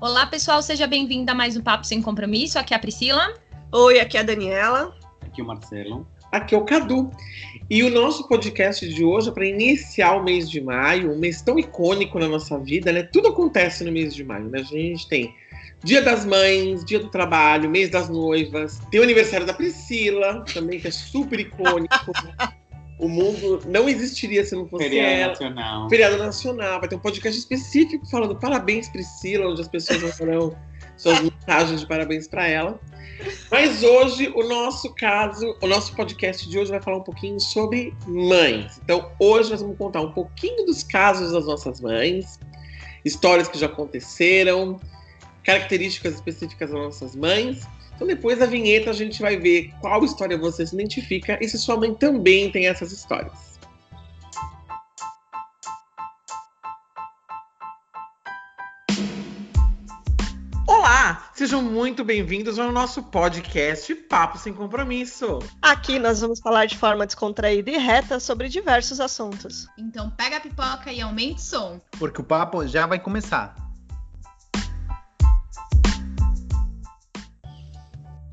Olá, pessoal, seja bem-vindo a mais um Papo Sem Compromisso. Aqui é a Priscila. Oi, aqui é a Daniela. Aqui é o Marcelo. Aqui é o Cadu. E o nosso podcast de hoje é para iniciar o mês de maio, um mês tão icônico na nossa vida, né? Tudo acontece no mês de maio, né? A gente tem Dia das Mães, Dia do Trabalho, Mês das Noivas, tem o aniversário da Priscila, também, que é super icônico. o mundo não existiria se não fosse Feriado ela. Nacional. Feriado Nacional, vai ter um podcast específico falando parabéns, Priscila, onde as pessoas mandarão suas mensagens de parabéns para ela. Mas hoje, o nosso caso, o nosso podcast de hoje vai falar um pouquinho sobre mães. Então, hoje nós vamos contar um pouquinho dos casos das nossas mães, histórias que já aconteceram, características específicas das nossas mães. Então, depois da vinheta, a gente vai ver qual história você se identifica e se sua mãe também tem essas histórias. Olá! Sejam muito bem-vindos ao nosso podcast Papo Sem Compromisso. Aqui nós vamos falar de forma descontraída e reta sobre diversos assuntos. Então pega a pipoca e aumente o som. Porque o papo já vai começar.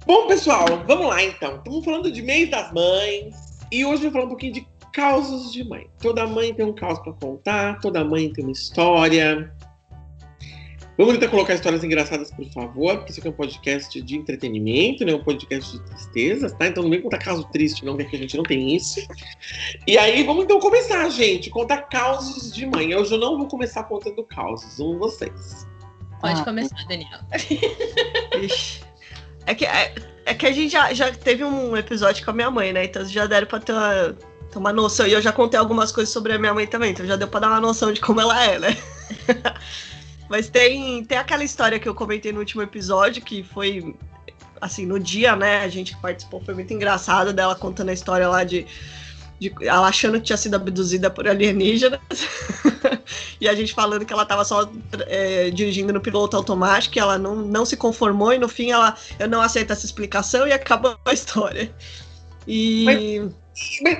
Bom, pessoal, vamos lá então. Estamos falando de mês das mães e hoje eu vou falar um pouquinho de causos de mãe. Toda mãe tem um caos para contar, toda mãe tem uma história. Vamos tentar colocar histórias engraçadas, por favor, porque isso aqui é um podcast de entretenimento, não é um podcast de tristezas, tá? Então não vem contar caso triste, não, porque a gente não tem isso. E aí, vamos então começar, gente, contar causos de mãe. Hoje eu não vou começar contando causos, um vocês. Pode Ah. começar, Daniel. Ixi. É que, é, é que a gente já, já teve um episódio com a minha mãe, né? Então já deram pra ter uma, ter uma noção. E eu já contei algumas coisas sobre a minha mãe também, então já deu pra dar uma noção de como ela é, né? Mas tem, tem aquela história que eu comentei no último episódio, que foi assim, no dia, né? A gente que participou foi muito engraçado dela contando a história lá de. De ela achando que tinha sido abduzida por alienígenas. e a gente falando que ela tava só é, dirigindo no piloto automático, que ela não, não se conformou e no fim ela eu não aceito essa explicação e acabou a história. E. Mas,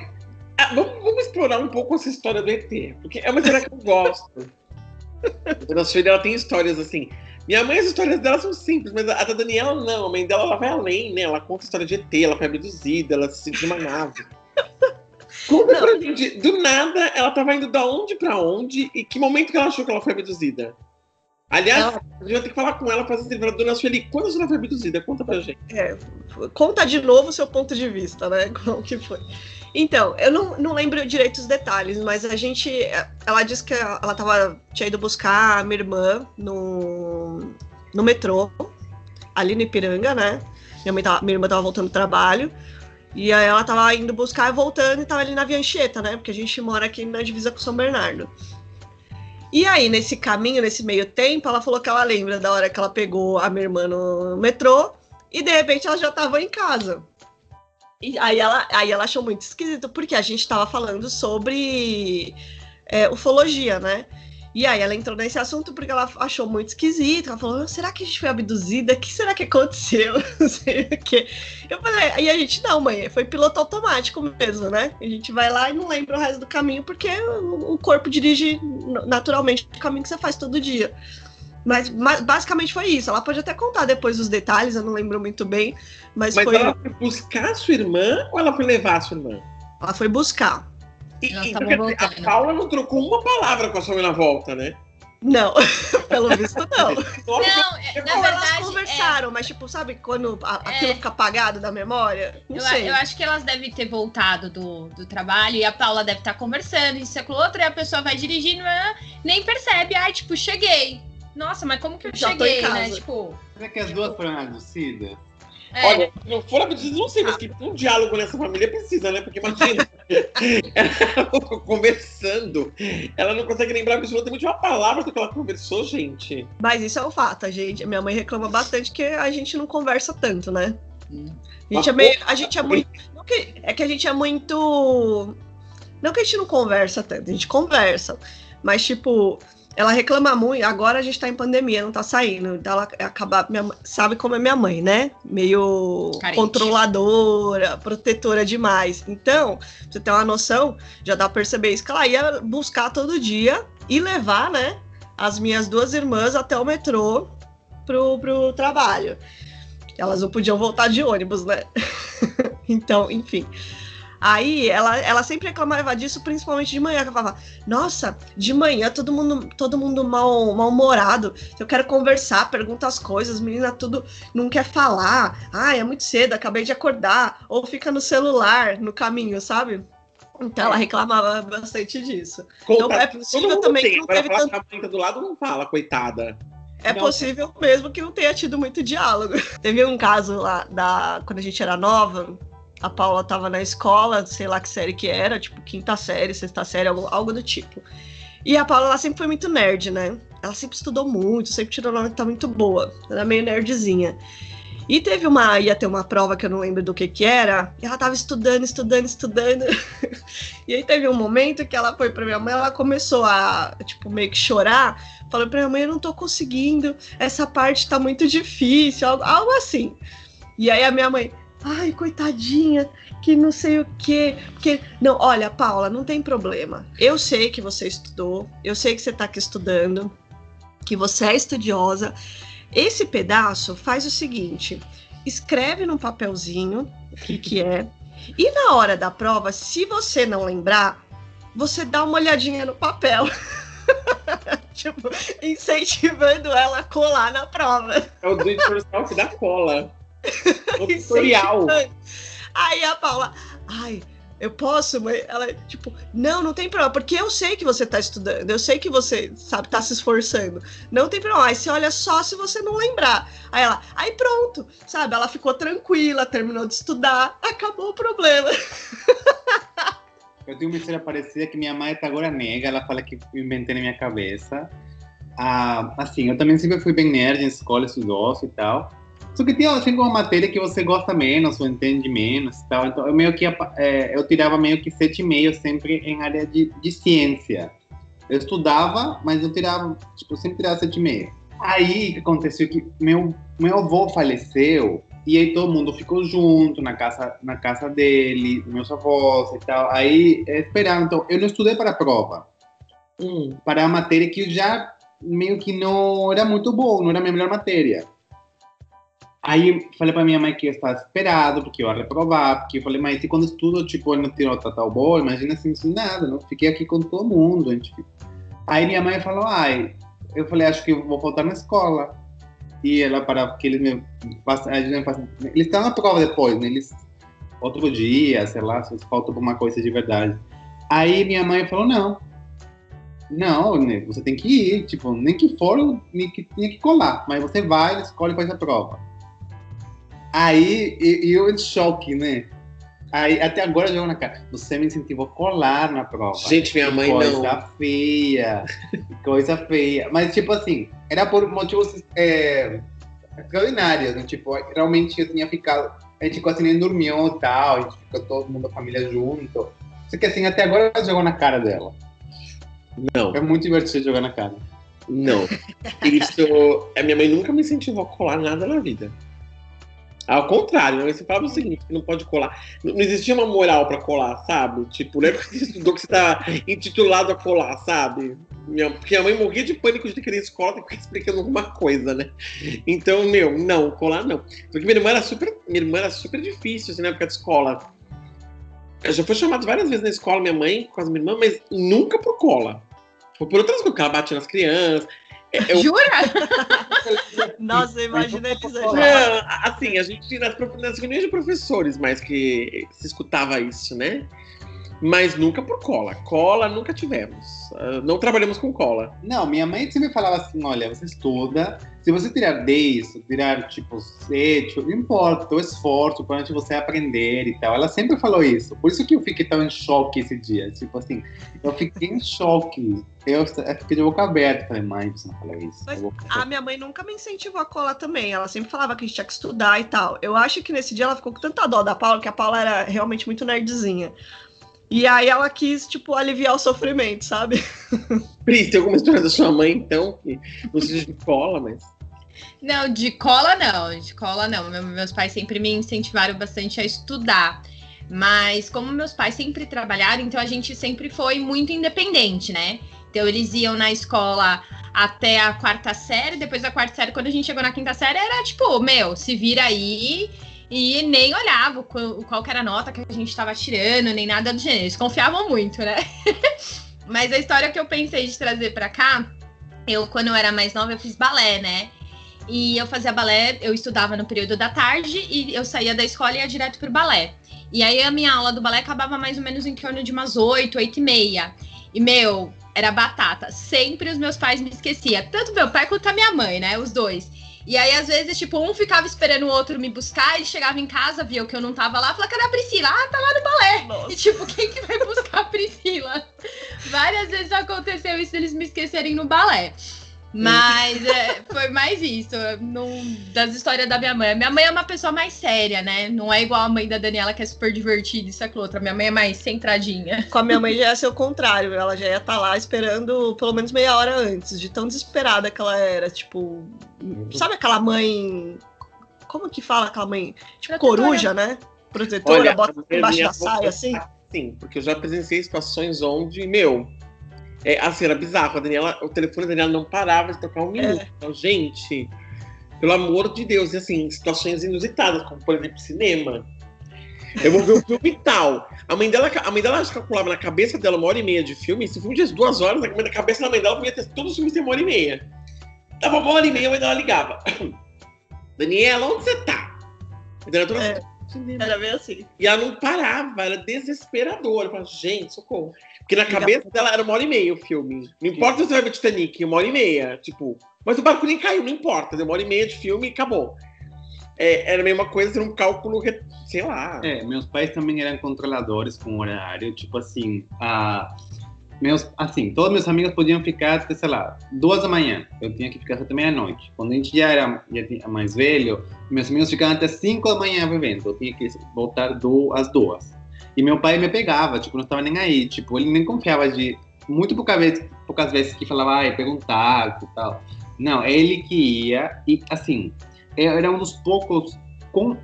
ah, vamos, vamos explorar um pouco essa história do ET, porque é uma história que eu gosto. a nossa filha ela tem histórias assim. Minha mãe, as histórias dela são simples, mas a da Daniela não. A mãe dela ela vai além, né? Ela conta a história de ET, ela foi abduzida, ela se sentiu uma nave. Conta Não. pra gente, do nada, ela tava indo da onde pra onde e que momento que ela achou que ela foi abduzida? Aliás, Ela- a gente vai ter que falar com ela, fazer entrevista. Dona Sueli, quando a senhora foi abduzida? Conta pra gente. É, conta de novo o seu ponto de vista, né? Como que foi. Então, eu não, não lembro direito os detalhes, mas a gente. Ela disse que ela tava, tinha ido buscar a minha irmã no, no metrô, ali no Ipiranga, né? Minha, mãe tava, minha irmã tava voltando do trabalho. E aí ela tava indo buscar, voltando e tava ali na Viancheta, né? Porque a gente mora aqui na divisa com São Bernardo. E aí, nesse caminho, nesse meio tempo, ela falou que ela lembra da hora que ela pegou a minha irmã no metrô e de repente ela já tava em casa. E aí ela, aí ela achou muito esquisito, porque a gente tava falando sobre é, ufologia, né? E aí ela entrou nesse assunto porque ela achou muito esquisito. Ela falou: será que a gente foi abduzida? O que será que aconteceu? Não sei o quê. Eu falei, aí a gente, não, mãe, foi piloto automático mesmo, né? A gente vai lá e não lembra o resto do caminho, porque o o corpo dirige naturalmente o caminho que você faz todo dia. Mas, mas basicamente foi isso. Ela pode até contar depois os detalhes, eu não lembro muito bem. Mas, Mas foi. ela foi buscar a sua irmã ou ela foi levar a sua irmã? Ela foi buscar. E, Elas e, a. Paula não trocou uma palavra com a sua na volta, né? Não, pelo visto não. Não, é- na Ou elas verdade. conversaram, mas tipo, sabe quando a- É. aquilo fica apagado da memória? é, Não eu, sei. eu acho que elas devem ter voltado do, do trabalho e a Paula deve estar conversando, isso e aquilo outro, e a pessoa vai dirigindo, ah, nem percebe, ai, tipo, cheguei. Nossa, mas como que eu Já cheguei, né? Tipo. Será que as duas foram abduzidas? É, Olha, se não for abduzida, não sei, mas que um diálogo nessa família precisa, né? Porque imagina, ela conversando, ela não consegue lembrar absolutamente uma palavra do que ela conversou, gente. Mas isso é um fato, a gente. Minha mãe reclama bastante que a gente não conversa tanto, né? A gente é meio. A gente é muito. Que, é que a gente é muito. Não que a gente não conversa tanto, a gente conversa. Mas, tipo, ela reclama muito. Agora a gente tá em pandemia, não tá saindo. Então ela acaba. Minha, sabe como é minha mãe, né? Meio Carente. controladora, protetora demais. Então, pra você ter uma noção, já dá pra perceber isso que ela ia buscar todo dia e levar, né? As minhas duas irmãs até o metrô pro, pro trabalho. Elas não podiam voltar de ônibus, né? então, enfim. Aí ela, ela sempre reclamava disso, principalmente de manhã. Ela falava, nossa, de manhã todo mundo, todo mundo mal, mal-humorado. Eu quero conversar, pergunta as coisas, menina tudo não quer falar. Ai, é muito cedo, acabei de acordar. Ou fica no celular, no caminho, sabe? Então ela reclamava bastante disso. Conta, então é possível também tem. que não teve tanto... que do lado não fala, coitada. É Não. possível mesmo que não tenha tido muito diálogo. Teve um caso lá da quando a gente era nova, a Paula tava na escola, sei lá que série que era, tipo quinta série, sexta série, algo, algo do tipo. E a Paula ela sempre foi muito nerd, né? Ela sempre estudou muito, sempre tirou nota muito boa. Ela é meio nerdzinha. E teve uma, ia ter uma prova que eu não lembro do que que era, e ela tava estudando, estudando, estudando. e aí teve um momento que ela foi pra minha mãe, ela começou a, tipo, meio que chorar, falou pra minha mãe, eu não tô conseguindo, essa parte tá muito difícil, algo, algo assim. E aí a minha mãe, ai, coitadinha, que não sei o quê. Porque, não, olha, Paula, não tem problema. Eu sei que você estudou, eu sei que você tá aqui estudando, que você é estudiosa. Esse pedaço faz o seguinte: escreve num papelzinho o que, que é. E na hora da prova, se você não lembrar, você dá uma olhadinha no papel. tipo, incentivando ela a colar na prova. É o do it yourself da cola. Tutorial. Incentivando. Aí a Paula, ai, eu posso, mãe? Ela, tipo, não, não tem problema, porque eu sei que você tá estudando, eu sei que você, sabe, tá se esforçando. Não tem problema. Aí você olha só se você não lembrar. Aí ela, aí pronto, sabe? Ela ficou tranquila, terminou de estudar, acabou o problema. Eu tenho uma história parecida que minha mãe até agora nega, ela fala que inventei na minha cabeça. Ah, assim, eu também sempre fui bem nerd em escola, estudioso e tal. Só que tinha sempre uma matéria que você gosta menos, ou entende menos e tal. Então, eu meio que, é, eu tirava meio que 7,5 sempre em área de, de ciência. Eu estudava, mas eu tirava, tipo, eu sempre tirava 7,5. Aí, aconteceu que meu, meu avô faleceu, e aí todo mundo ficou junto na casa, na casa dele, meus avós e tal. Aí, é, esperando. Então, eu não estudei para a prova. Hum. Para a matéria que eu já meio que não era muito boa, não era a minha melhor matéria. Aí falei para minha mãe que eu estava esperado, porque eu ia reprovar, porque eu falei, mas e quando estudo, tipo, eu não tiro nota tal boa, imagina assim, sem nada, não fiquei aqui com todo mundo. Aí minha mãe falou, ai, eu falei, acho que eu vou faltar na escola. E ela, para que eles me passam, eles estão na prova depois, né? Eles, outro dia, sei lá, se falta alguma coisa de verdade. Aí minha mãe falou, não, não, né, você tem que ir, tipo, nem que for, nem que tinha que colar, mas você vai, escolhe e faz a prova. Aí e, e eu em choque, né? Aí até agora eu jogo na cara. Você me incentivou a colar na prova. Gente, minha mãe coisa não. feia. coisa feia. Mas, tipo assim, era por motivos é, extraordinários. Né? Tipo, realmente eu tinha ficado. A gente quase nem dormiu e tal. A gente ficou todo mundo, a família junto. Só que assim, até agora eu jogo na cara dela. Não, É muito divertido jogar na cara. não. Isso. A minha mãe nunca me incentivou a colar nada na vida. Ao contrário, minha mãe sempre falava o seguinte: que não pode colar. Não não existia uma moral pra colar, sabe? Tipo, não é porque você estudou que você tá intitulado a colar, sabe? Minha, porque a mãe morria de pânico de ter que ir na escola e ficar explicando alguma coisa, né? Então, meu, não, colar não. Porque minha irmã era super, minha irmã era super difícil, assim, na época de escola. Eu já fui chamado várias vezes na escola, minha mãe, com as minha irmã, mas nunca por cola. Foi por outras coisas, porque ela batia nas crianças. É, Eu, Jura? Nossa, imagina exagero. Não, assim, a gente nas, reuniões de professores, mais que se escutava isso, né? Mas nunca por cola. Cola nunca tivemos. Ah, não trabalhamos com cola. Não, minha mãe sempre falava assim: olha, você estuda, se você tirar 10, tirar tipo 7, não importa, o esforço para você aprender e tal. Ela sempre falou isso. Por isso que eu fiquei tão em choque esse dia. Tipo assim, eu fiquei em choque. Eu, eu fiquei de boca aberta. Falei, mãe, você não falou isso. Mas A minha mãe nunca me incentivou a colar também. Ela sempre falava que a gente tinha que estudar e tal. Eu acho que nesse dia ela ficou com tanta dó da Paula, que a Paula era realmente muito nerdzinha. E aí ela quis, tipo, aliviar o sofrimento, sabe? Pris, tem alguma história da sua mãe, então? Que seja de cola, mas. Não, de cola não, de cola não. Meu- meus pais sempre me incentivaram bastante a estudar. Mas como meus pais sempre trabalharam, então a gente sempre foi muito independente, né? Então eles iam na escola até a quarta série, depois da quarta série, quando a gente chegou na quinta série, era tipo, meu, se vira aí. E nem olhava qual, qual era a nota que a gente estava tirando, nem nada do gênero. Eles confiavam muito, né? Mas a história que eu pensei de trazer para cá, eu, quando eu era mais nova, eu fiz balé, né? E eu fazia balé, eu estudava no período da tarde e eu saía da escola e ia direto pro balé. E aí a minha aula do balé acabava mais ou menos em torno de umas 8, 8 e meia. E, meu, era batata. Sempre os meus pais me esqueciam. Tanto meu pai quanto a minha mãe, né? Os dois. E aí, às vezes, tipo, um ficava esperando o outro me buscar, ele chegava em casa, via que eu não tava lá, falava, cadê a Priscila? Ah, tá lá no balé. Nossa. E tipo, quem que vai buscar a Priscila? Várias vezes aconteceu isso, eles me esquecerem no balé. Mas é, foi mais isso, não, das histórias da minha mãe. Minha mãe é uma pessoa mais séria, né? Não é igual a mãe da Daniela, que é super divertida, isso é aquilo outra. Minha mãe é mais centradinha. Com a minha mãe já ia ser o contrário. Ela já ia estar lá esperando pelo menos meia hora antes, de tão desesperada que ela era. Tipo, sabe aquela mãe. Como que fala aquela mãe? Tipo, Protetora. coruja, né? Protetora, Olha, bota a embaixo da saia, assim. Sim, porque eu já presenciei situações onde, meu, é, assim, era bizarro. A Daniela, o telefone da Daniela não parava de tocar um minuto. Então, gente, pelo amor de Deus, e assim, situações inusitadas, como por exemplo, cinema. Eu vou ver o filme e tal. A mãe dela, a mãe dela calculava na cabeça dela uma hora e meia de filme. Se o filme tivesse duas horas, na cabeça da mãe dela podia ter todos os filmes ter uma hora e meia. Tava uma hora e meia, a mãe dela ligava. Daniela, onde você tá? A Daniela É. Era bem assim. E ela não parava, era desesperadora. Eu falava, gente, socorro. Porque na cabeça dela era uma hora e meia o filme. Não importa se você vai ver Titanic, uma hora e meia. Tipo, mas o barco nem caiu, não importa. Deu uma hora e meia de filme e acabou. É, era a mesma coisa, era um cálculo, sei lá. É, meus pais também eram controladores com horário, tipo assim, a, meus, assim, todos meus amigos podiam ficar até, sei lá, duas da manhã. Eu tinha que ficar até meia-noite. Quando a gente já era já tinha mais velho, meus amigos ficavam até cinco da manhã bebendo. Eu tinha que voltar do, às duas. E meu pai me pegava, tipo, não estava nem aí. Tipo, ele nem confiava de... Muito pouca vez, poucas vezes que falava, ai, perguntar e tal. Não, ele que ia. E, assim, eu era um dos poucos... Com,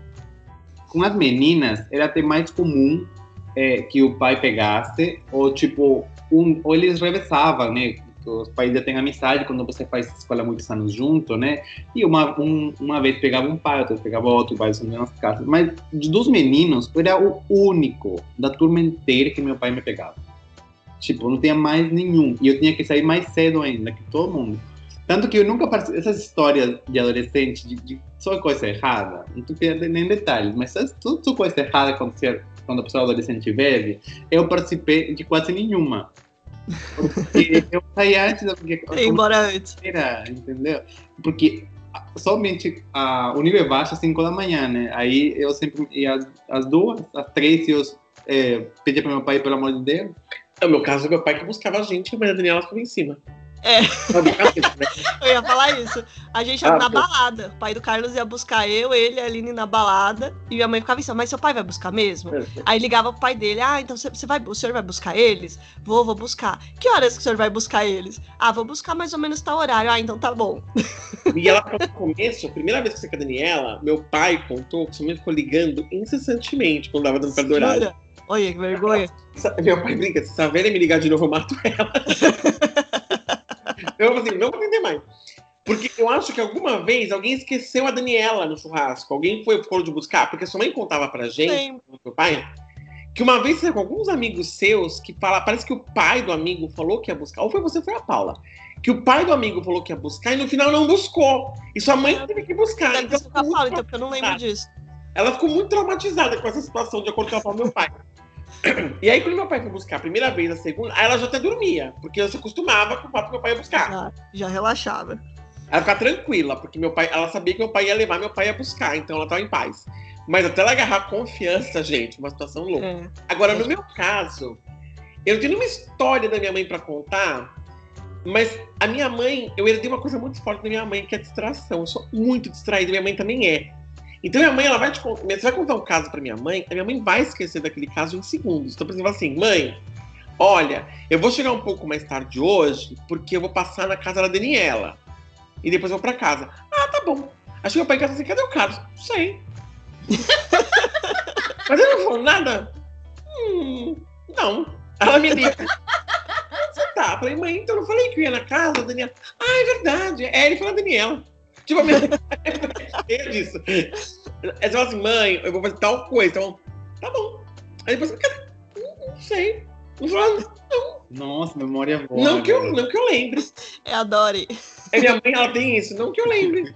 com as meninas, era até mais comum é, que o pai pegasse, ou tipo, um, ou eles revezavam, né? Os pais já têm amizade quando você faz escola muitos anos junto, né? E uma, um, uma vez pegava um pai, outra pegava outro, vai nas mesmas casas. Mas dos meninos, eu era o único da turma inteira que meu pai me pegava. Tipo, não tinha mais nenhum. E eu tinha que sair mais cedo ainda que todo mundo. Tanto que eu nunca participei. Essas histórias de adolescente, de, de só coisa errada, não tô querendo nem detalhes, mas só, só, só coisa errada você, quando a pessoa adolescente bebe, eu participei de quase nenhuma. Porque eu saí antes, porque E embora antes. era, entendeu? Porque somente a, o nível é baixo às 5 da manhã, né? Aí eu sempre ia às, às duas, às três, e eu é, pedia para meu pai, pelo amor de Deus. No meu caso, meu pai que buscava a gente e a da Daniela ficava em cima. É. Sabe, assim, né? Eu ia falar isso. A gente ia Ah, na pô. balada. O pai do Carlos ia buscar eu, ele e a Aline na balada. E minha mãe ficava assim, mas seu pai vai buscar mesmo? Aí ligava pro pai dele, ah, então você vai, o senhor vai buscar eles? Vou, vou buscar. Que horas que o senhor vai buscar eles? Ah, vou buscar mais ou menos tal horário. Ah, então tá bom. E ela, no começo, a primeira vez que você com a Daniela, meu pai contou que sua mãe ficou ligando incessantemente quando dava dando perto horário. Olha, que vergonha. Meu pai brinca, se essa velha me ligar de novo, eu mato ela. assim, não vou atender mais. Porque eu acho que alguma vez alguém esqueceu a Daniela no churrasco. Alguém foi ficou de buscar, porque sua mãe contava pra gente, meu pai, que uma vez você com alguns amigos seus que fala, parece que o pai do amigo falou que ia buscar, ou foi você, foi a Paula. Que o pai do amigo falou que ia buscar e no final não buscou. E sua mãe teve que buscar. Deve Então, ser Paula, então, porque eu não lembro disso. ela ficou muito traumatizada com essa situação, de acordo com a meu pai. E aí, quando meu pai foi buscar a primeira vez, a segunda, aí ela já até dormia, porque ela se acostumava com o fato que meu pai ia buscar. Já, já relaxava. Ela ficava tranquila, porque meu pai, ela sabia que meu pai ia levar, meu pai ia buscar, então ela estava em paz. Mas até ela agarrar confiança, gente, uma situação louca. É. Agora, no meu caso, eu tenho nenhuma história da minha mãe pra contar, mas a minha mãe, eu herdei uma coisa muito forte da minha mãe, que é a distração. Eu sou muito distraída, minha mãe também é. Então minha mãe, ela vai te contar, você vai contar um caso pra minha mãe, a minha mãe vai esquecer daquele caso em segundos. Então, por exemplo, assim, mãe, olha, eu vou chegar um pouco mais tarde hoje, porque eu vou passar na casa da Daniela. E depois eu vou pra casa. Ah, tá bom. Acho que meu pai em casa assim, cadê o Carlos? Não sei. Mas ele não falou nada? Hum, não. Ela me liga. Você tá. Falei, mãe, então eu não falei que eu ia na casa da Daniela. Ah, é verdade. É, ele falou a Daniela. Tipo, a minha cheia disso. Aí você fala assim, mãe, eu vou fazer tal coisa. Então, tá bom. Aí depois, cara, não, não sei. Não falou, não. Nossa, memória boa. Não que, eu, não que eu lembre. É a Dory. Aí minha mãe, ela tem isso, não que eu lembre.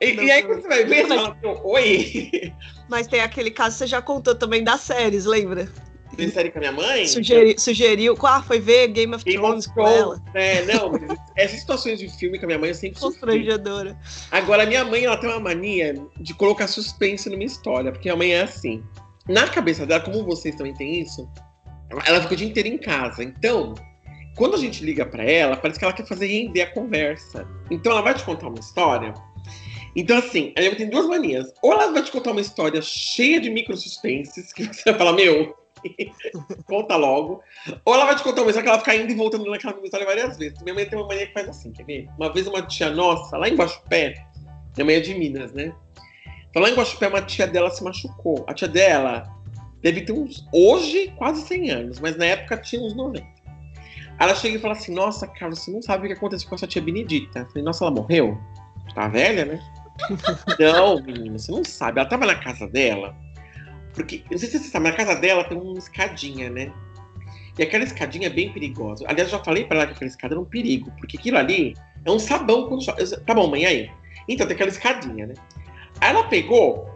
E, Não e aí quando você vai ver, você fala, oi. Mas tem aquele caso que você já contou também das séries, lembra? Tem série com a minha mãe? Sugeri- sugeriu. Ah, foi ver Game of Game Thrones of com ela. Né? Não, mas essas situações de filme com a minha mãe eu sempre. Constrangedora. Agora, a minha mãe, ela tem uma mania de colocar suspense numa história, porque a mãe é assim. Na cabeça dela, como vocês também têm isso, ela fica o dia inteiro em casa. Então, quando a gente liga pra ela, parece que ela quer fazer render a conversa. Então, ela vai te contar uma história. Então, assim, a minha mãe tem duas manias. Ou ela vai te contar uma história cheia de micro suspenses, que você vai falar, meu, conta logo. Ou ela vai te contar uma história que ela fica indo e voltando naquela mesma história várias vezes. Minha mãe tem uma mania que faz assim, quer ver? Uma vez uma tia nossa, lá em Guaxupé, minha mãe é de Minas, né? Então lá em Guaxupé, uma tia dela se machucou. A tia dela deve ter uns, hoje, quase 100 anos, mas na época tinha uns 90. Ela chega e fala assim, nossa, cara, você não sabe o que aconteceu com a sua tia Benedita. Eu falei, nossa, ela morreu? Tá velha, né? não, menina, você não sabe. Ela tava na casa dela, porque, não sei se você sabe, na casa dela tem uma escadinha, né? E aquela escadinha é bem perigosa. Aliás, eu já falei pra ela que aquela escada era um perigo, porque aquilo ali é um sabão quando chove. Tá bom, mãe, aí? Então, tem aquela escadinha, né? Aí ela pegou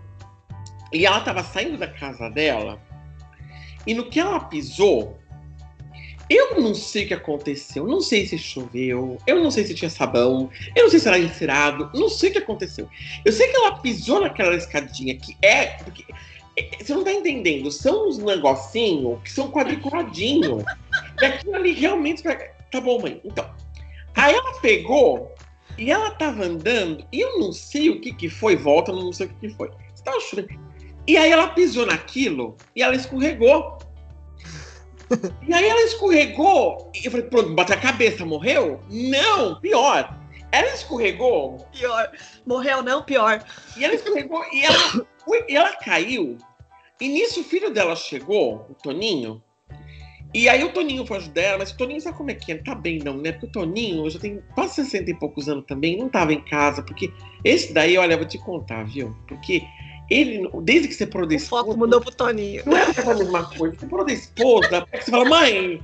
e ela tava saindo da casa dela e no que ela pisou, eu não sei o que aconteceu, não sei se choveu, eu não sei se tinha sabão, eu não sei se era encerado, não sei o que aconteceu. Eu sei que ela pisou naquela escadinha que é. Porque, você não tá entendendo, são uns negocinhos que são quadriculadinhos. e aquilo ali realmente. Tá bom, mãe. Então. Aí ela pegou e ela tava andando, e eu não sei o que que foi, volta, eu não sei o que que foi. Estava chovendo. E aí ela pisou naquilo e ela escorregou. E aí ela escorregou, e eu falei, pronto, bateu a cabeça, morreu? Não, pior. Ela escorregou, Pior. Morreu não, pior. e ela escorregou, e ela, foi- e ela caiu. E nisso o filho dela chegou, o Toninho. E aí o Toninho foi ajudar ela, mas o Toninho sabe como é que é? Não tá bem não, né? Porque o Toninho já tem quase 60 e poucos anos também, não tava em casa, porque esse daí, olha, eu vou te contar, viu? Porque ele, desde que você parou da O foco esposa, mudou pro Toninho. não é a mesma coisa. Você parou da esposa, você fala, mãe.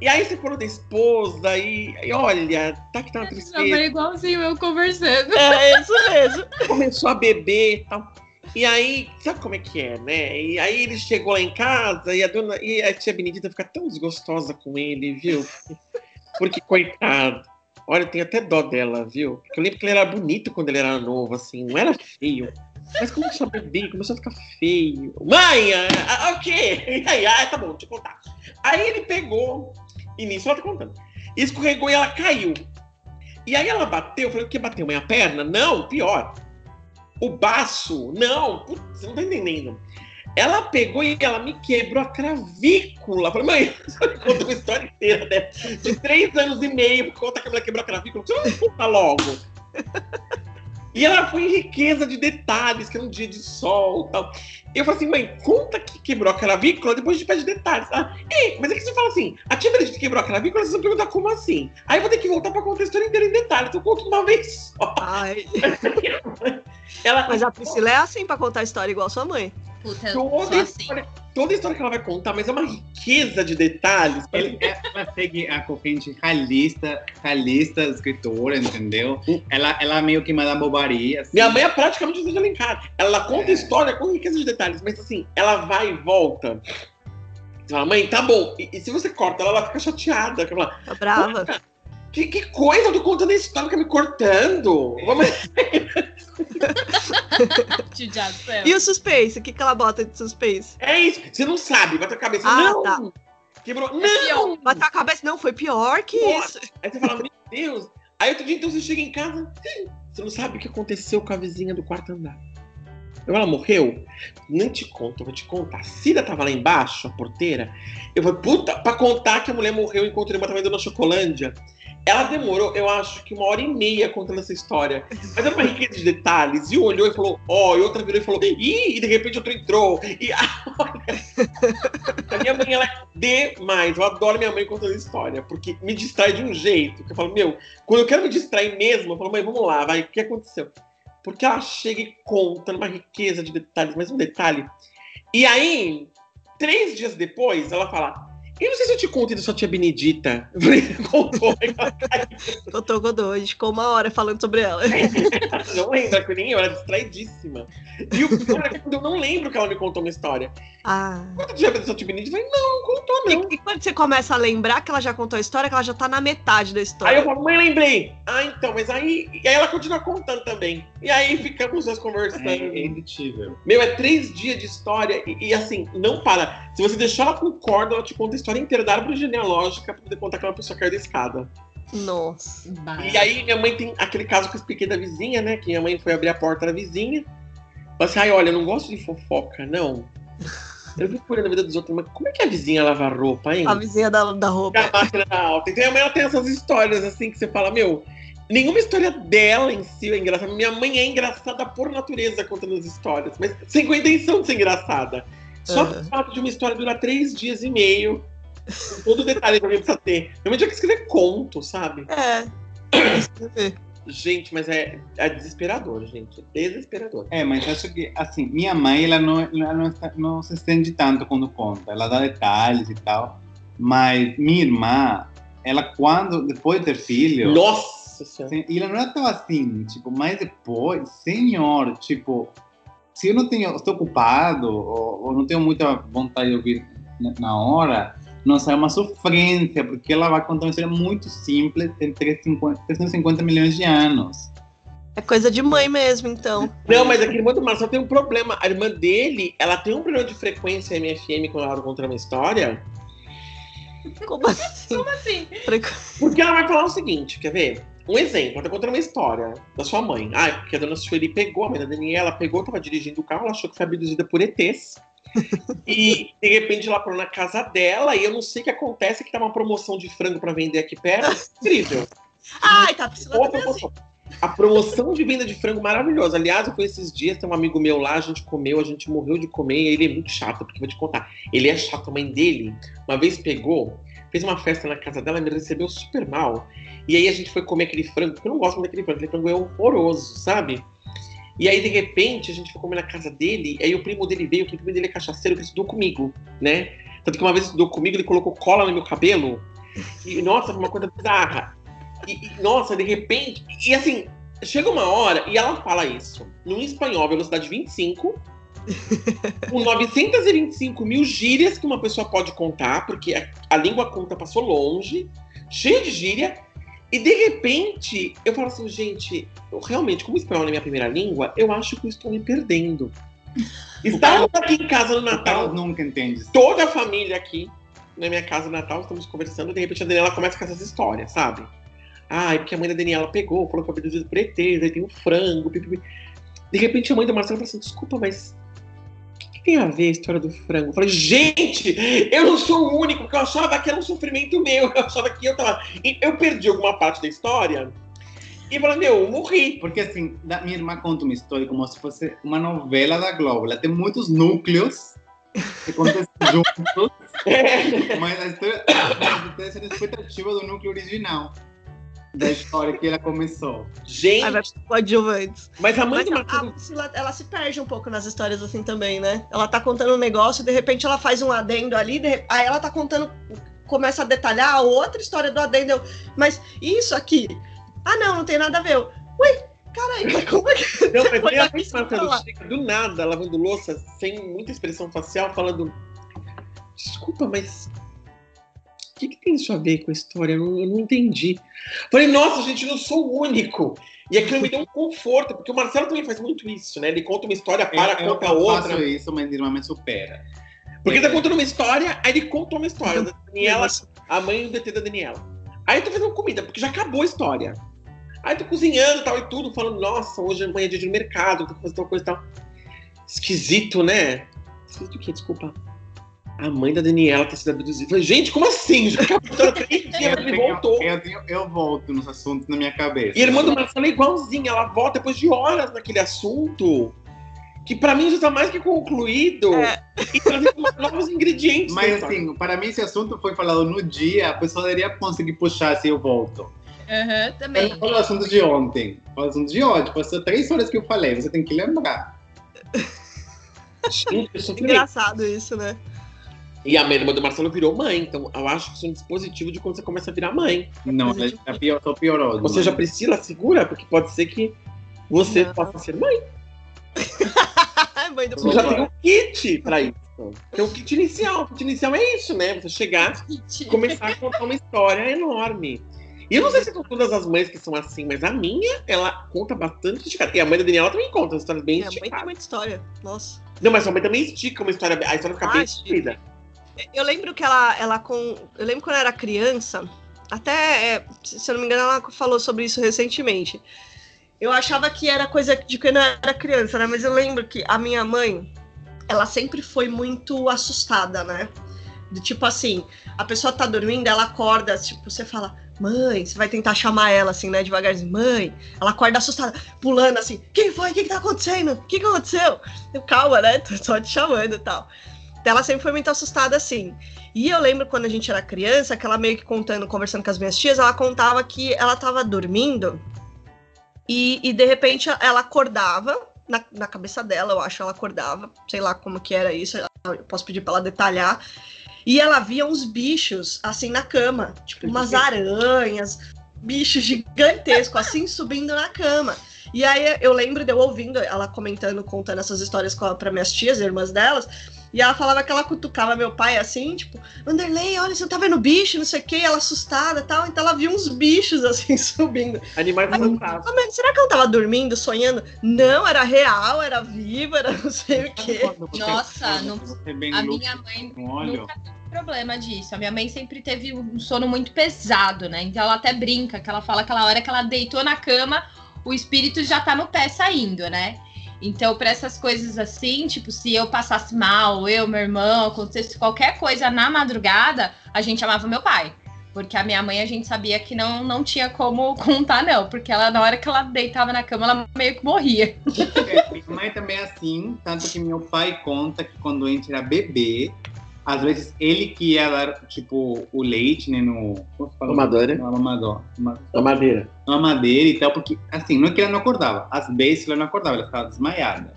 E aí você parou da esposa e, e olha, tá que tá uma Não, tristeza. foi igualzinho eu conversando. É isso mesmo. começou a beber e tal. E aí, sabe como é que é, né? E aí ele chegou lá em casa e a dona e a tia Benedita fica tão desgostosa com ele, viu? Porque, coitado. Olha, eu tenho até dó dela, viu? Porque eu lembro que ele era bonito quando ele era novo, assim, não era feio. Mas começou a beber, começou a ficar feio. Mãe, ah, ah, o quê? E aí, ah, tá bom, deixa eu contar. Aí ele pegou, e nisso ela tá contando. Escorregou e ela caiu. E aí ela bateu, eu falei, o que bateu? Mãe, a perna? Não, pior. O baço? Não, putz, você não tá entendendo. Ela pegou e ela me quebrou a clavícula. Eu falei, mãe, você me uma história inteira, né? De três anos e meio, conta que ela quebrou a clavícula. Você não conta logo. E ela foi em riqueza de detalhes, que era um dia de sol e tal. Eu falei assim, mãe, conta que quebrou a clavícula, depois a gente pede detalhes. Ah, ei, mas é que você fala assim, a tia Benedita quebrou a clavícula, vocês vão perguntar como assim. Aí eu vou ter que voltar pra contar a história inteira em detalhes. Então eu conto uma vez só. Ai, Ela, mas a Priscila é assim pra contar história igual sua mãe. Puta, eu toda, sou assim. história, toda história que ela vai contar, mas é uma riqueza de detalhes. Ele, ela segue a corrente realista, realista escritora, entendeu? Ela, ela é meio que Madame Bovary, assim. Minha mãe é praticamente José de Alencar. Ela conta É. história com riqueza de detalhes, mas assim, ela vai e volta. Você fala, mãe, tá bom. E, e se você corta, ela, ela fica chateada. Ela fala, Tá brava. que, que coisa, eu tô contando a história, fica me cortando. Vamos... Judiação. E o suspense? O que, que ela bota de suspense? É isso. Você não sabe, bate a cabeça. Ah, não! tá. Quebrou. É não! pior. Bateu a cabeça? Não, foi pior que Nossa. isso. Aí você fala, meu Deus. Aí outro dia, então, você chega em casa, você não sabe o que aconteceu com a vizinha do quarto andar. Ela morreu? Nem te conto, eu vou te contar. A Cida tava lá embaixo, a porteira. Eu falei, puta, pra contar que a mulher morreu enquanto ele tava indo na Chocolândia. Ela demorou, eu acho que uma hora e meia contando essa história. Mas é uma riqueza de detalhes. E olhou e falou, ó, oh, e outra virou e falou, ih, e de repente outro entrou. E a minha mãe, ela é demais. Eu adoro minha mãe contando história, porque me distrai de um jeito. Que eu falo, meu, quando eu quero me distrair mesmo, eu falo, mãe, vamos lá, vai, o que aconteceu? Porque ela chega e conta numa riqueza de detalhes, mas um detalhe. E aí, três dias depois, ela fala: eu não sei se eu te contei da sua tia Benedita. Eu contou. A gente ficou uma hora falando sobre ela. não lembra que nem eu, era distraidíssima. E o pior é que eu não lembro que ela me contou uma história. Ah. Quando já da sua tia Benedita, eu falei, não, não contou não. E, e, quando você começa a lembrar que ela já contou a história, que ela já tá na metade da história. Aí eu falo, mãe, lembrei. Ah, então, mas aí... E aí ela continua contando também. E aí ficamos os dois conversando. É, é indicível. Meu, é três dias de história e, e assim, não para. Se você deixar ela com corda, ela te conta a história história inteira da árvore genealógica pra poder contar que uma pessoa caiu da escada. Nossa. E aí minha mãe tem aquele caso que eu expliquei da vizinha, né? Que minha mãe foi abrir a porta da vizinha. Falei assim, ai, olha, eu não gosto de fofoca, não. Eu fico olhando a vida dos outros, mas como é que a vizinha lava roupa, hein? A vizinha da, da roupa. A máquina da alta. Então a mãe ela tem essas histórias assim que você fala, meu, nenhuma história dela em si é engraçada. Minha mãe é engraçada por natureza contando as histórias, mas sem com a intenção de ser engraçada. Só uhum. fato de uma história durar três dias e meio todo detalhe que alguém precisa ter. Realmente tinha que escrever conto, sabe? É. Gente, mas é, é desesperador, gente. É desesperador. É, mas acho que, assim, minha mãe, ela não, ela não, está, não se estende tanto quando conta. Ela dá detalhes e tal. Mas minha irmã, ela quando, depois de ter filho... Nossa Senhora! E ela não era tão assim, tipo, mas depois, senhor, tipo... Se eu não tenho, estou ocupado ou, ou não tenho muita vontade de ouvir na hora, nossa, é uma sofrência, porque ela vai contar uma história muito simples, tem 350 milhões de anos. É coisa de mãe mesmo, então. Não, mas aquele muito Marcelo tem um problema. A irmã dele, ela tem um problema de frequência MFM quando ela vai contar uma história. Como assim? Como assim? Porque ela vai falar o seguinte, quer ver? Um exemplo, ela tá contando uma história da sua mãe. Ah, porque a dona Sueli pegou, a mãe da Daniela pegou, tava dirigindo o carro, ela achou que foi abduzida por ETs e de repente ela parou na casa dela e eu não sei o que acontece, que tá uma promoção de frango para vender aqui perto. Incrível. Ai, tá precisando promoção. A promoção de venda de frango maravilhosa. Aliás, eu fui esses dias, tem um amigo meu lá, a gente comeu, a gente morreu de comer, e ele é muito chato, porque vou te contar. Ele é chato, a mãe dele, uma vez pegou, fez uma festa na casa dela, me recebeu super mal. E aí a gente foi comer aquele frango, porque eu não gosto muito daquele frango, aquele frango é horroroso, sabe? E aí, de repente, a gente foi comer na casa dele, aí o primo dele veio, que o primo dele é cachaceiro, que estudou comigo, né? Tanto que uma vez estudou comigo, ele colocou cola no meu cabelo. E, nossa, uma coisa bizarra. E, e, nossa, de repente. E assim, chega uma hora e ela fala isso. No espanhol, velocidade 25. com 925 mil gírias que uma pessoa pode contar, porque a, a língua conta passou longe, cheia de gíria. E de repente, eu falo assim, gente, eu realmente, como espanhol é minha primeira língua, eu acho que eu estou me perdendo. Estávamos aqui em casa no Natal. nunca entende. Toda a família aqui na minha casa no Natal, estamos conversando, e de repente a Daniela começa com essas histórias, sabe? Ah, é porque a mãe da Daniela pegou, falou que foi abduzido por ETs, aí tem o um frango, De repente a mãe da Marcela fala assim, desculpa, mas que tem a ver a história do frango? Eu falei, gente, eu não sou o único, porque eu achava que era um sofrimento meu, eu achava que eu tava. Eu perdi alguma parte da história. E falei, meu, eu morri. Porque assim, minha irmã conta uma história como se fosse uma novela da Globo. Ela tem muitos núcleos que acontecem juntos, é. mas a história, a história é expectativa do núcleo original da história que ela começou. Gente! Coadjuvantes. Mas a mãe Mas a, Priscila, ela se perde um pouco nas histórias assim também, né? Ela tá contando um negócio, de repente ela faz um adendo ali, de... aí ela tá contando, começa a detalhar a outra história do adendo. Mas isso aqui? Ah, não, não tem nada a ver. Ui, caralho, como é que. Não, mas tem a mãe chega do nada, lavando louça, sem muita expressão facial, falando. Desculpa, mas que, que tem isso a ver com a história? Eu não, eu não entendi. Falei, nossa, gente, eu não sou o único. E aquilo me deu um conforto, porque o Marcelo também faz muito isso, né? Ele conta uma história, para, eu, conta eu outra. Eu faço isso, mas normalmente supera. Porque é. tá contando uma história, aí ele conta uma história da Daniela, a mãe do DT da Daniela. Aí tô fazendo comida, porque já acabou a história. Aí tô cozinhando tal e tudo, falando, nossa, hoje amanhã é dia de mercado, tô fazendo tal coisa e tal. Esquisito, né? Esquisito o quê? Desculpa. A mãe da Daniela ter sido abduzida. Eu Falei, gente, como assim? Já acabou três dias, Eu, mas ele voltou. eu, tenho- eu volto nos assuntos na minha cabeça. E a irmã do Marcelo é igualzinha, ela volta depois de horas naquele assunto. Que pra mim já tá mais que concluído. É. E trazer novos ingredientes. Mas assim, para mim, esse assunto foi falado no dia, a pessoa iria conseguir puxar se eu volto. Aham, Eu também. não falo o assunto de ontem, falo o assunto de hoje. Passou três horas que eu falei, você tem que lembrar. Gente, eu. Engraçado isso, né? E a irmã do Marcelo virou mãe, então eu acho que isso é um dispositivo de quando você começa a virar mãe. Não, Mas é já pior, só piorou. Ou seja, a Priscila segura, porque pode ser que você Não. possa ser mãe. Mãe do Você já tem um kit pra isso. É o kit inicial. O kit inicial é isso, né? Você chegar e começar a contar uma história enorme. E eu não sei se são todas as mães que são assim, mas a minha, ela conta bastante esticada. E a mãe da Daniela também conta histórias bem Minha mãe tem esticadas. muita história. Nossa. Não, mas sua mãe também estica uma história. A história fica Ah, bem estica. Eu lembro que ela, ela com. Eu lembro quando eu era criança, até, é, se eu não me engano, ela falou sobre isso recentemente. Eu achava que era coisa de quando eu era criança, né? Mas eu lembro que a minha mãe, ela sempre foi muito assustada, né? Do tipo assim, a pessoa tá dormindo, ela acorda, tipo, você fala, mãe, você vai tentar chamar ela assim, né, devagarzinho, mãe, ela acorda assustada, pulando assim, quem foi? O que, que tá acontecendo? O que, que aconteceu? Eu, calma, né? Tô só te chamando e tal. Ela sempre foi muito assustada assim. E eu lembro quando a gente era criança, que ela meio que contando, conversando com as minhas tias, ela contava que ela tava dormindo e, e de repente ela acordava, na, na cabeça dela, eu acho, ela acordava, sei lá como que era isso, eu posso pedir pra ela detalhar. E ela via uns bichos assim na cama, tipo umas aranhas, bichos gigantescos assim subindo na cama. E aí eu lembro de eu ouvindo ela comentando, contando essas histórias para minhas tias, irmãs delas, e ela falava que ela cutucava meu pai assim, tipo, Vanderlei, olha, você não tá vendo bicho, não sei o que, ela assustada e tal. Então ela via uns bichos assim subindo. Animais fantásticos. Ah, mas será que ela tava dormindo, sonhando? Não, era real, era viva, era não sei o quê. Nossa, não- A minha mãe nunca teve problema disso. A minha mãe sempre teve um sono muito pesado, né? Então ela até brinca, que ela fala aquela hora que ela deitou na cama, o espírito já tá no pé saindo, né? Então, para essas coisas assim, tipo, se eu passasse mal, eu, meu irmão, acontecesse qualquer coisa na madrugada, a gente chamava meu pai. Porque a minha mãe a gente sabia que não, não tinha como contar, não. Porque ela, na hora que ela deitava na cama, ela meio que morria. É, minha mãe também é assim, tanto que meu pai conta que quando a gente era bebê, às vezes ele que ia dar, tipo, o leite, né, no... Como se fala? Mamadora. No mamador. Uma- A madeira. na madeira e tal, porque, assim, não é que ela não acordava. Às vezes ela não acordava, ela ficava desmaiada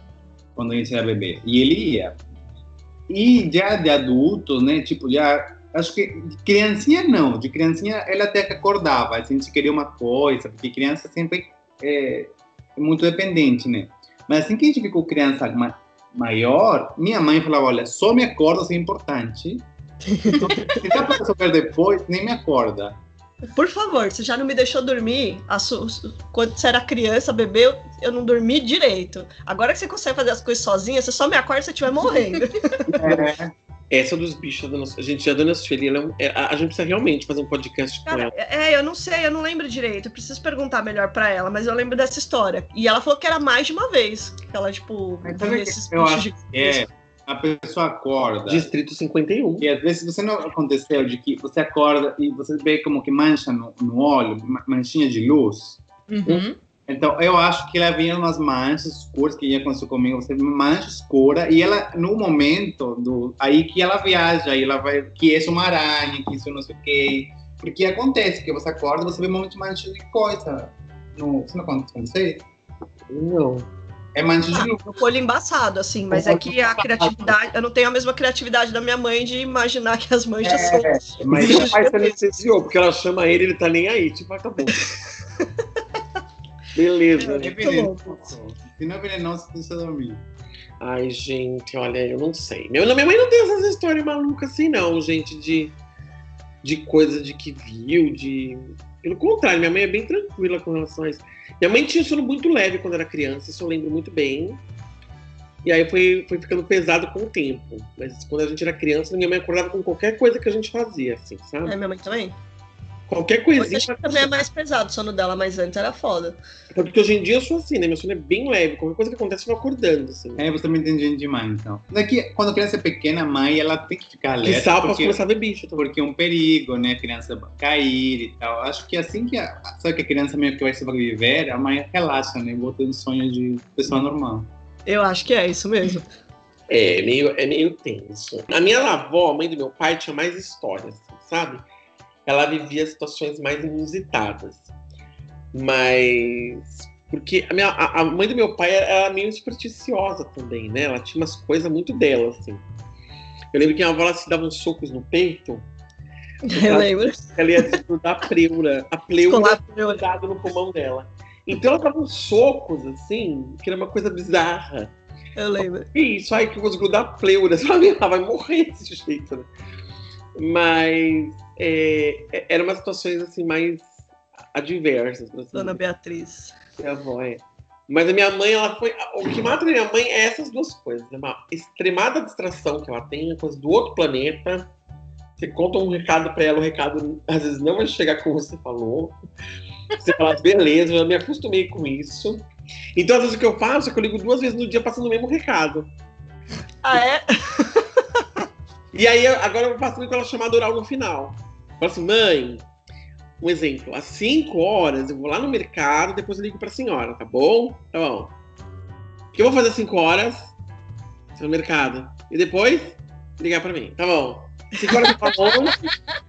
quando a gente era bebê. E ele ia. E já de adulto, né, tipo, já... Acho que de criancinha não, de criancinha ela até que acordava, a gente queria uma coisa, porque criança sempre é, é muito dependente, né? Mas assim que a gente ficou criança maior, minha mãe falava, olha, só me acorda se é importante. Então, se dá para resolver depois, nem me acorda. Por favor, você já não me deixou dormir quando você era criança, bebê, eu, eu não dormi direito. Agora que você consegue fazer as coisas sozinha, você só me acorda se você estiver morrendo. É, Essa dos bichos da nossa. Gente, a dona Sueli, ela é um- é- a, gente precisa realmente fazer um podcast com Cara, ela. é, eu não sei, eu não lembro direito. Eu preciso perguntar melhor pra ela, mas eu lembro dessa história. E ela falou que era mais de uma vez que ela, tipo, que esses eu bichos acho gigantes. é, a pessoa acorda. Distrito 51. E às vezes você não aconteceu de que você acorda e você vê como que mancha no, no olho, ma- manchinha de luz. Uhum. Então eu acho que ela vinha umas manchas escuras que ia acontecer comigo, você mancha escura e ela no momento do aí que ela viaja, aí ela vai que isso é uma aranha, que isso não sei o quê. Porque acontece que você acorda, você vê um monte de mancha de coisa. No, você não acontece com você? Não. É mancha de luz. No olho embaçado, assim, mas é que a criatividade. Eu não tenho a mesma criatividade da minha mãe de imaginar que as manchas É, são. Mas Meu pai se anestesiou, porque ela chama ele, ele tá nem aí. Tipo, acabou. Beleza. é venenoso. Se não é venenoso, você precisa dormir. Ai, gente, olha, eu não sei. Meu, minha mãe não tem essas histórias malucas assim, não, gente, de, de coisa de que viu, de. Pelo contrário, minha mãe é bem tranquila com relação a isso. Minha mãe tinha sono muito leve quando era criança, isso eu lembro muito bem. E aí foi, foi ficando pesado com o tempo. Mas quando a gente era criança, minha mãe acordava com qualquer coisa que a gente fazia, assim, sabe? É, minha mãe também. Qualquer coisinha. acho que também é mais pesado o sono dela, mas antes era foda. Até Porque hoje em dia eu sou assim, né? Meu sono é bem leve. Qualquer coisa que acontece, eu vou acordando, assim. É, você também tem gente demais, então. Daqui, quando a criança é pequena, a mãe, ela tem que ficar E alerta. sal, posso porque, começar a ver bicho também. porque é um perigo, né? A criança cair e tal. Acho que assim que a, sabe que a criança meio que vai sobreviver, a mãe relaxa, né? Botando sonho de pessoa normal. Eu acho que é isso mesmo. É, meio, é meio tenso. A minha avó, a mãe do meu pai, tinha mais histórias, sabe? Ela vivia situações mais inusitadas. Mas. Porque a, minha, a, a mãe do meu pai era meio supersticiosa também, né? Ela tinha umas coisas muito dela, assim. Eu lembro que a avó se dava uns socos no peito, Eu lembro. ela ia desgrudar a pleura. A pleura grudado no pulmão dela. Então ela dava uns socos, assim, que era uma coisa bizarra. Eu lembro. Que isso, ai, que eu vou desgrudar a pleura. Ela vai morrer desse jeito, né? Mas é, é- eram umas situações assim mais adversas. assim. Beatriz. Minha avó, é. Mas a minha mãe, ela foi. O que mata a minha mãe é essas duas coisas. né? Uma extremada distração que ela tem, é coisa do outro planeta. Você conta um recado pra ela, o recado às vezes não vai chegar como você falou. Você fala, beleza, eu me acostumei com isso. Então, às vezes, o que eu faço é que eu ligo duas vezes no dia passando o mesmo recado. Ah, é? E aí, agora eu faço ela chamada oral no final. Falo assim, mãe, um exemplo, às 5 horas eu vou lá no mercado, depois eu ligo pra senhora, tá bom? Tá bom. O que eu vou fazer às 5 horas? No mercado. E depois, ligar pra mim, tá bom. 5 horas eu falo,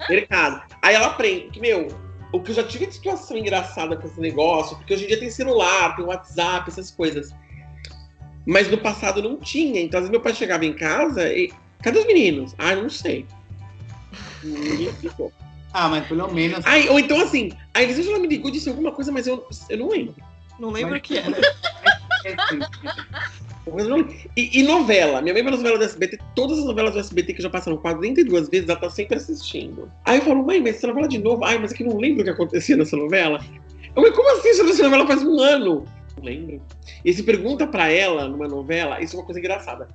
mercado. Aí ela aprende, que, meu, o que eu já tive de situação engraçada com esse negócio, porque hoje em dia tem celular, tem WhatsApp, essas coisas. Mas no passado não tinha. Então, às vezes meu pai chegava em casa e. Cadê os meninos? Ah, não sei. Ninguém ficou. Ah, mas pelo menos. Ai, ou então assim, às vezes ela me ligou e disse alguma coisa, mas eu, eu não lembro. Não lembro o que era. é assim, Eu não lembro. E, e novela. Minha mãe vê novela do SBT, todas as novelas do SBT que já passaram 42 vezes, ela tá sempre assistindo. Aí eu falo, mãe, mas essa novela de novo? Ai, mas é que eu não lembro o que acontecia nessa novela. Eu falei, como assim essa novela faz um ano? Não lembro. E se pergunta pra ela, numa novela, isso é uma coisa engraçada.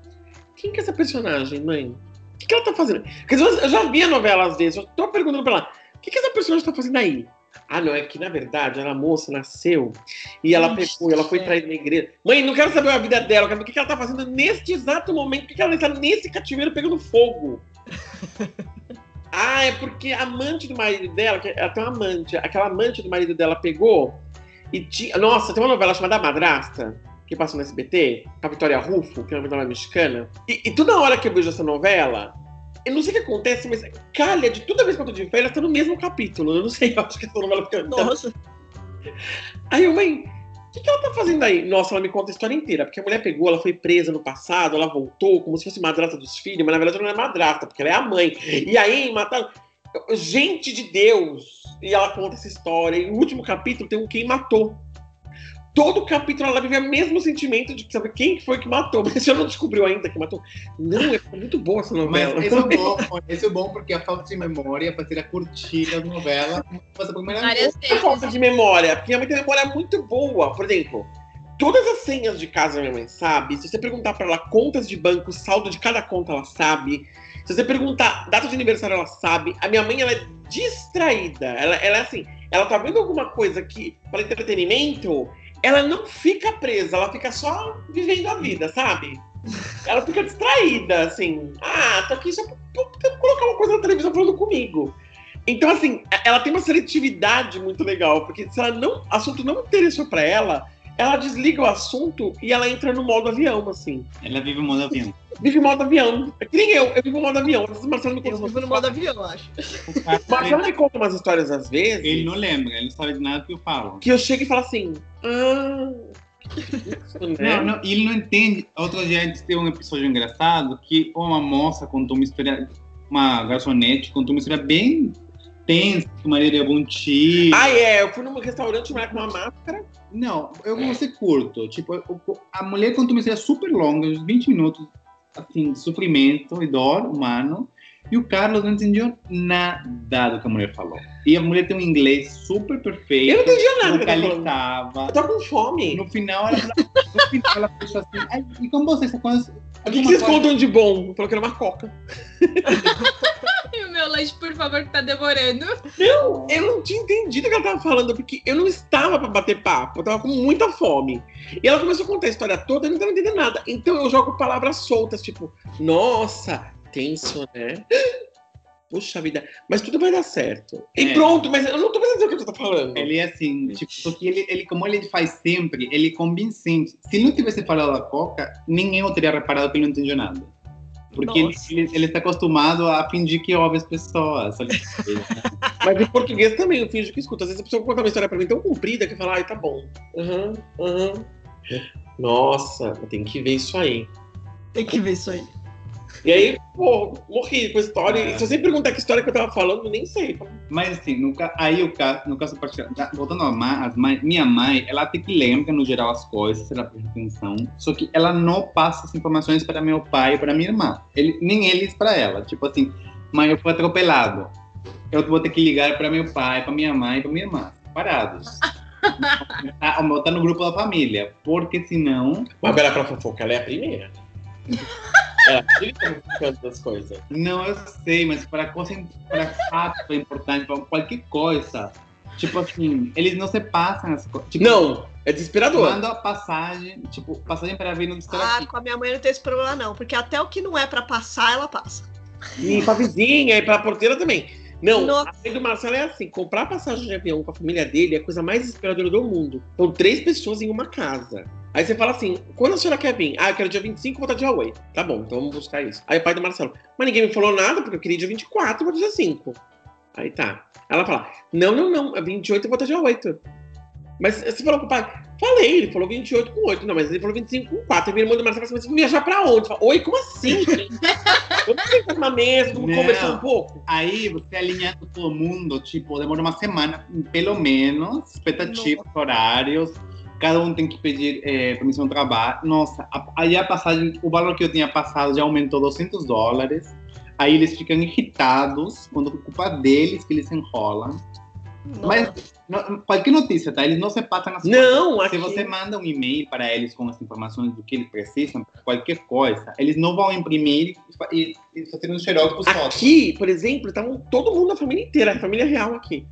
Quem que é essa personagem, mãe? O que, que ela tá fazendo? Porque às vezes eu já vi a novela às vezes, eu tô perguntando pra ela, o que, que essa personagem tá fazendo aí? Ah, não, é que na verdade ela, moça, nasceu e ela Ixi, pegou, ela foi é. traída na igreja. Mãe, não quero saber a vida dela, quero saber o que, ela tá fazendo neste exato momento, o que, ela está nesse cativeiro pegando fogo. ah, é porque a amante do marido dela, que ela tem uma amante, aquela amante do marido dela pegou e tinha. Nossa, tem uma novela chamada Madrasta, que passa no SBT, com a Vitória Rufo, que é uma novela mexicana. E, e toda hora que eu vejo essa novela, eu não sei o que acontece, mas calha de toda vez que eu tô de férias, tá no mesmo capítulo. Eu não sei, eu acho que essa novela fica. Nossa. Aí eu, mãe, o que, que ela tá fazendo aí? Nossa, ela me conta a história inteira, porque a mulher pegou, ela foi presa no passado, ela voltou como se fosse madrasta dos filhos, mas na verdade ela não é madrasta, porque ela é a mãe. E aí mataram. Gente de Deus! E ela conta essa história. E no último capítulo tem um quem matou. Todo capítulo ela vive o mesmo sentimento de saber quem foi que matou, mas você não descobriu ainda que matou. Não, é muito boa essa Mas novela. esse é bom, esse é bom porque a falta de memória para ter a curtir a novela. Mas a primeira Várias a falta de memória, porque minha mãe tem memória muito boa. Por exemplo, todas as senhas de casa minha mãe sabe. Se você perguntar pra ela contas de banco, saldo de cada conta, ela sabe. Se você perguntar data de aniversário, ela sabe. A minha mãe, ela é distraída. Ela, ela é assim, ela tá vendo alguma coisa que, para entretenimento, ela não fica presa, ela fica só vivendo a vida, sabe? Ela fica distraída, assim. Ah, tô aqui só pra, colocar uma coisa na televisão falando comigo. Então, assim, ela tem uma seletividade muito legal, porque se ela não, assunto não interessou pra ela, ela desliga o assunto e ela entra no modo avião, assim. Ela vive o modo avião. Vive modo avião. É Que nem eu, eu vivo modo avião. Às vezes o Marcelo me conta Eu vivo no modo avião, eu acho. O O Marcelo me conta umas histórias às vezes ele não lembra, ele não sabe de nada que eu falo. que eu chego e falo assim. Ah. Isso, né? Não, não, e ele não entende. Outro dia a gente teve um episódio engraçado que uma moça contou uma história, uma garçonete contou uma história bem tensa, que o marido levou um tiro. Ah, é. Eu fui num restaurante com uma máscara. Não, eu vou ser curto. Tipo, o- a mulher contou uma história super longa, uns 20 minutos, assim, de sofrimento e dor humano. E o Carlos não entendeu nada do que a mulher falou. E a mulher tem um inglês super perfeito. Eu não entendia nada do que ela falou. localizava. Eu tô com fome. No final, ela, no final, ela fechou assim. "Ai, e como você? Essa coisa, O que, que vocês contam de bom? Falou que era uma coca. E lanche, por favor, que tá demorando. Não, eu não tinha entendido o que ela tava falando, porque eu não estava pra bater papo, eu tava com muita fome. E ela começou a contar a história toda e não tava entendendo nada. Então eu jogo palavras soltas, tipo, nossa, tenso, né? Puxa vida, mas tudo vai dar certo. E É. pronto, mas eu não tô pensando o que eu tô falando. Ele é assim, tipo, porque ele, ele, como ele faz sempre, ele é convincente. Se ele não tivesse falado da Coca, ninguém eu teria reparado que ele não entendeu nada. Porque ele, Nossa. ele, ele está acostumado a fingir que ouve as pessoas. Mas em português também, eu finjo que escuto. Às vezes a pessoa conta uma história pra mim tão comprida que fala, ai, tá bom. Aham, aham. Nossa, eu tenho que ver isso aí. Tem que ver isso aí. E aí, pô, morri com a história. É. E se você perguntar que história que eu tava falando, eu nem sei. Mas assim, no, ca- aí o caso, no caso particular, voltando à mãe, minha mãe, ela até que lembra no geral as coisas, ela presta atenção, só que ela não passa as informações para meu pai e para minha irmã. Ele, nem eles para ela. Tipo assim, mãe, eu fui atropelado. Eu vou ter que ligar para meu pai, para minha mãe e para minha irmã, separados. tá, tá no grupo da família, porque senão Mas ela pra fofoca, ela é a primeira. fica fofocando das coisas. Não, eu sei, mas para coisa, para fato é importante, para qualquer coisa. Tipo assim, eles não se passam as coisas. Tipo, Não, é desesperador. Manda a passagem, tipo, passagem para ver no Ah, com a minha mãe não tem esse problema, não. Porque até o que não é pra passar, ela passa. E pra vizinha e pra porteira também. Não, Nossa. a mãe do Marcelo é assim: comprar passagem de avião com a família dele é a coisa mais desesperadora do mundo. São três pessoas em uma casa. Aí você fala assim: quando a senhora quer vir? Ah, eu quero dia 25, vou estar dia 8. Tá bom, então vamos buscar isso. Aí o pai do Marcelo: mas ninguém me falou nada, porque eu queria dia 24, vou dia 5. Aí tá. Ela fala: não, não, não, é 28 eu vou estar dia 8. Mas você falou pro pai? Falei, ele falou 28 com 8. Não, mas ele falou 25 com 4. Aí minha irmã do Marcelo falou assim: viajar pra onde? Falo, Oi, como assim? Vamos sentar numa mesa, vamos Não. conversar um pouco. Aí você alinhando todo mundo, tipo, demora uma semana, pelo menos, expectativas, horários. Cada um tem que pedir eh, permissão de trabalho. Nossa, aí a passagem, o valor que eu tinha passado já aumentou 200 dólares. Aí eles ficam irritados quando é culpa deles que eles enrolam. Mas não- qualquer notícia, tá? Eles não se passam as Não, coisas. Se aqui- você manda um e-mail para eles com as informações do que eles precisam, qualquer coisa, eles não vão imprimir e e, fazer um xerox fotos. Aqui, por exemplo, estavam todo mundo, a família inteira, a família real aqui.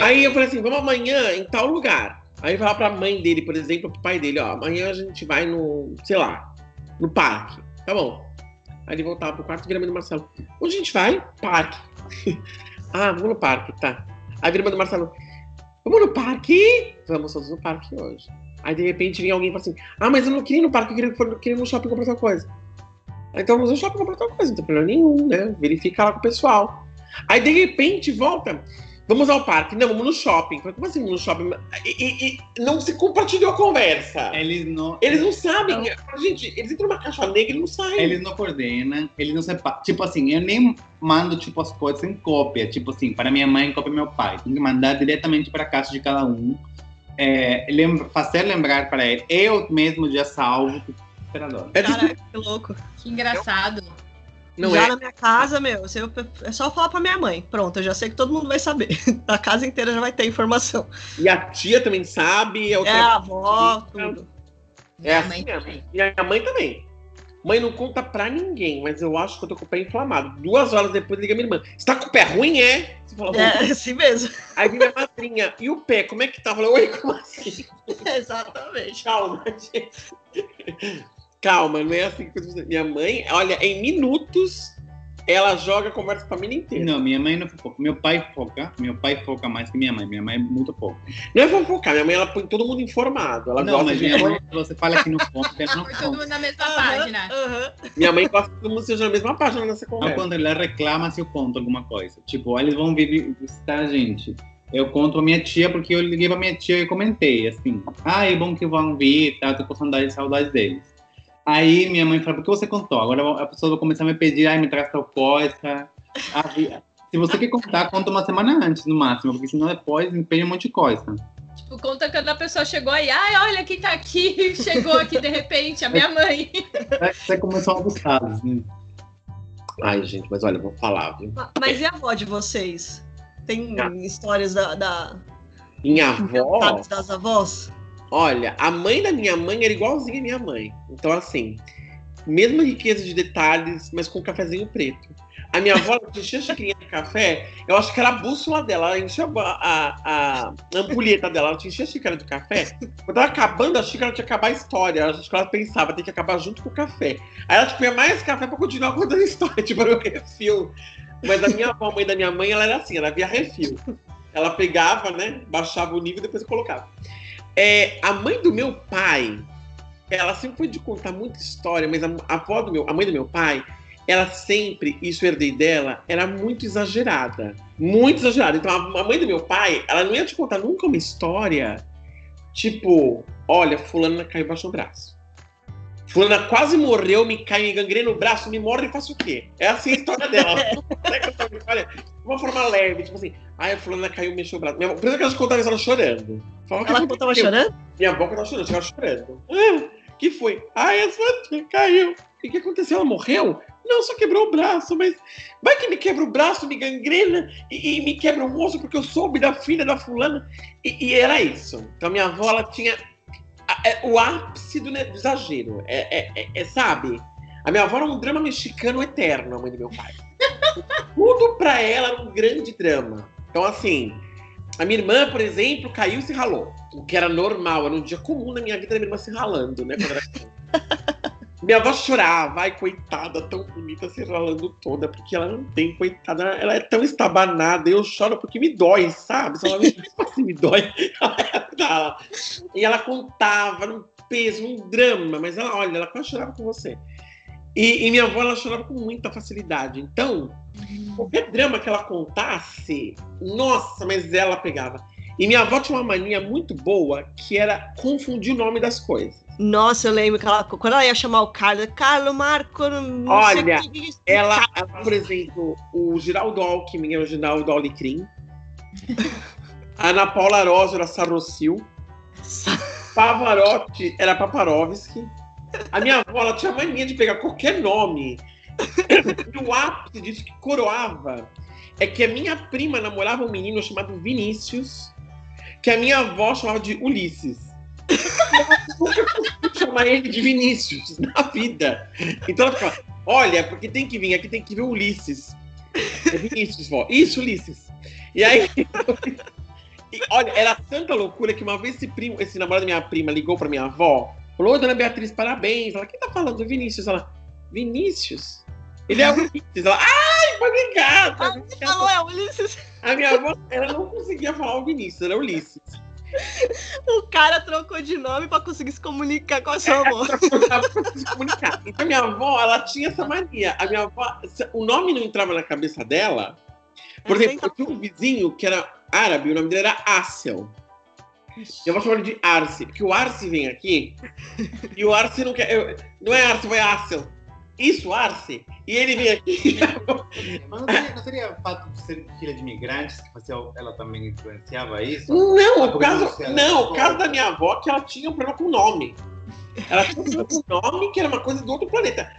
Aí eu falei assim, vamos amanhã em tal lugar. Aí eu falava pra mãe dele, por exemplo, pro pai dele, ó, amanhã a gente vai no, sei lá, no parque. Tá bom. Aí ele voltava pro quarto e vira mãe do Marcelo. Onde a gente vai? Parque. ah, vamos no parque, tá. Aí vira mãe do Marcelo. Vamos no parque? Vamos todos no parque hoje. Aí de repente vem alguém e fala assim: Ah, mas eu não queria ir no parque, eu queria, queria ir no shopping comprar tal coisa. Então vamos no shopping comprar tal coisa, não tem problema nenhum, né? Verifica lá com o pessoal. Aí de repente volta. Vamos ao parque. Não, vamos no shopping. Falei, Como assim vamos no shopping? E, e- e não se compartilhou a conversa. Eles não, Eles não sabem. Gente, eles entram numa caixa negra e não saem. eles não coordenam, eles não separam. Tipo assim, eu nem mando tipo as coisas em cópia. Tipo assim, para minha mãe, cópia meu pai. Tem que mandar diretamente para a caixa de cada um. É, lembra, fazer lembrar para ele. Eu mesmo já salvo. Esperador. É Caraca, que louco. Que engraçado. Não já é. na minha casa, meu, eu- é só falar pra minha mãe. Pronto, eu já sei que todo mundo vai saber. A casa inteira já vai ter informação. E a tia também sabe. a É, a avó, tudo. É Minha assim mãe mesmo. também. Minha mãe também. Mãe não conta pra ninguém, mas eu acho que eu tô com o pé inflamado. Duas horas depois liga minha irmã. Você tá com o pé ruim, é? Você fala, É, assim mesmo. Aí vem minha madrinha. E o pé, como é que tá? Eu falei, oi, como assim? Exatamente. Calma, gente. Calma, não é assim que eu Minha mãe, olha, em minutos, ela joga a conversa com a família inteira. Não, minha mãe não foca. Meu pai foca. Meu pai foca mais que minha mãe. Minha mãe é muito pouco. Não é fofocar, minha mãe ela põe todo mundo informado. Ela não, gosta mas de. minha mãe, você fala que não conta, ela não Foi todo mundo na mesma Aham, página. aham. Minha mãe gosta que todo mundo seja na mesma página nessa conversa. contrário, ela reclama se eu conto alguma coisa. Tipo, eles vão vir visitar a gente. Eu conto a minha tia porque eu liguei pra minha tia e comentei, assim. Ah, é bom que vão vir, tá? Tô com saudade, saudade deles. Aí minha mãe fala, por que você contou? Agora a pessoa vai começar a me pedir, ai, me traz tal coisa. Aí, se você quer contar, conta uma semana antes, no máximo, porque senão depois me pede um monte de coisa. Tipo, conta quando a pessoa chegou aí. Ai, olha quem tá aqui. Chegou aqui de repente, a minha mãe. Você começou a abusar, né? Ai, gente, mas olha, eu vou falar, viu? Ma- Mas e a avó de vocês? Tem Ah. histórias da, da Minha avó. das avós? Olha, a mãe da minha mãe era igualzinha à minha mãe. Então, assim, mesma riqueza de detalhes, mas com um cafezinho preto. A minha avó ela enchia a xicrinha de café, eu acho que era a bússola dela. Ela enchia a, a, a ampulheta dela, ela enchia a xícara de café. Quando tava acabando a xícara, tinha que acabar a história. Acho que ela pensava, tem que acabar junto com o café. Aí ela tinha mais café pra continuar contando a história, tipo, era o refil. Mas a minha avó, a mãe da minha mãe, ela era assim, ela via refil. Ela pegava, né, baixava o nível e depois colocava. É, a mãe do meu pai, ela sempre foi de contar muita história, mas a, a avó do meu, a mãe do meu pai, ela sempre, isso eu herdei dela, era muito exagerada. Muito exagerada. Então, a mãe do meu pai, ela não ia te contar nunca uma história tipo, olha, fulana caiu embaixo do braço. Fulana quase morreu, me cai, me gangrena no braço, me morre e faço o quê? É assim a história dela. Olha, de uma forma leve, tipo assim, ai, a fulana caiu, mexeu o braço. Minha, primeiro que ela contava isso, ela chorando. Falava ela contava chorando? Minha avó tava chorando, ela chorando. Ah, que foi? Ai, a sua tia caiu. E o que aconteceu? Ela morreu? Não, só quebrou o braço, mas vai que me quebra o braço, me gangrena e, e me quebra o osso porque eu soube da filha da fulana. E, e era isso. Então minha avó, ela tinha é, o ápice do exagero. É, é, é, é, sabe? A minha avó era um drama mexicano eterno, a mãe do meu pai. Tudo pra ela era um grande drama. Então, assim, a minha irmã, por exemplo, caiu e se ralou. O que era normal, era um dia comum na minha vida, a minha irmã se ralando, né? Minha avó chorava, ai, coitada, tão bonita, se ralando toda, porque ela não tem, coitada, ela é tão estabanada, eu choro porque me dói, sabe? Ela me, assim, me dói. e ela contava num peso, um drama, mas ela, olha, ela quase chorava com você. E, e, minha avó, ela chorava com muita facilidade. Então, qualquer drama que ela contasse, nossa, mas ela pegava. E minha avó tinha uma mania muito boa que era confundir o nome das coisas. Nossa, eu lembro que ela, quando ela ia chamar o Carlos, Carlos Marco. Olha, ela, ela, por exemplo, o Giraldo Alckmin é o Giraldo Alecrim. a Ana Paula Rosa era Sarrocil. Pavarotti era Paparovski. A minha avó ela tinha mania de pegar qualquer nome. E o ápice disso que coroava é que a minha prima namorava um menino chamado Vinícius, que a minha avó chamava de Ulisses nunca chamar ele de Vinícius na vida. Então ela fala: olha, porque tem que vir, aqui tem que ver Ulisses. É Vinícius, vó. Isso, Ulisses. E aí. e, olha, era tanta loucura que uma vez esse, primo, esse namorado da minha prima ligou pra minha avó, falou: Dona Beatriz, parabéns. Ela, quem tá falando? Vinícius. Ela, Vinícius? Ele é o Ulisses. Ela, ai, foi brincar. Ah, falou, é Ulisses. A minha avó, ela não conseguia falar o Vinícius, era Ulisses. O cara trocou de nome para conseguir se comunicar com a sua avó. É, se comunicar. Então, minha avó, ela tinha essa mania. A minha avó, o nome não entrava na cabeça dela. Por exemplo, eu tinha um vizinho que era árabe, o nome dele era Assel. Eu vou chamar ele de Arce, porque o Arce vem aqui e o Arce não quer. Eu, não é Arce, vai Assel isso, Arce, e ele vem aqui. Mas não seria, não seria o fato de ser filha de imigrantes que você, ela também influenciava isso? Não, o caso, não, o caso da minha avó que ela tinha um problema com o nome. Ela tinha um problema com o nome que era uma coisa do outro planeta.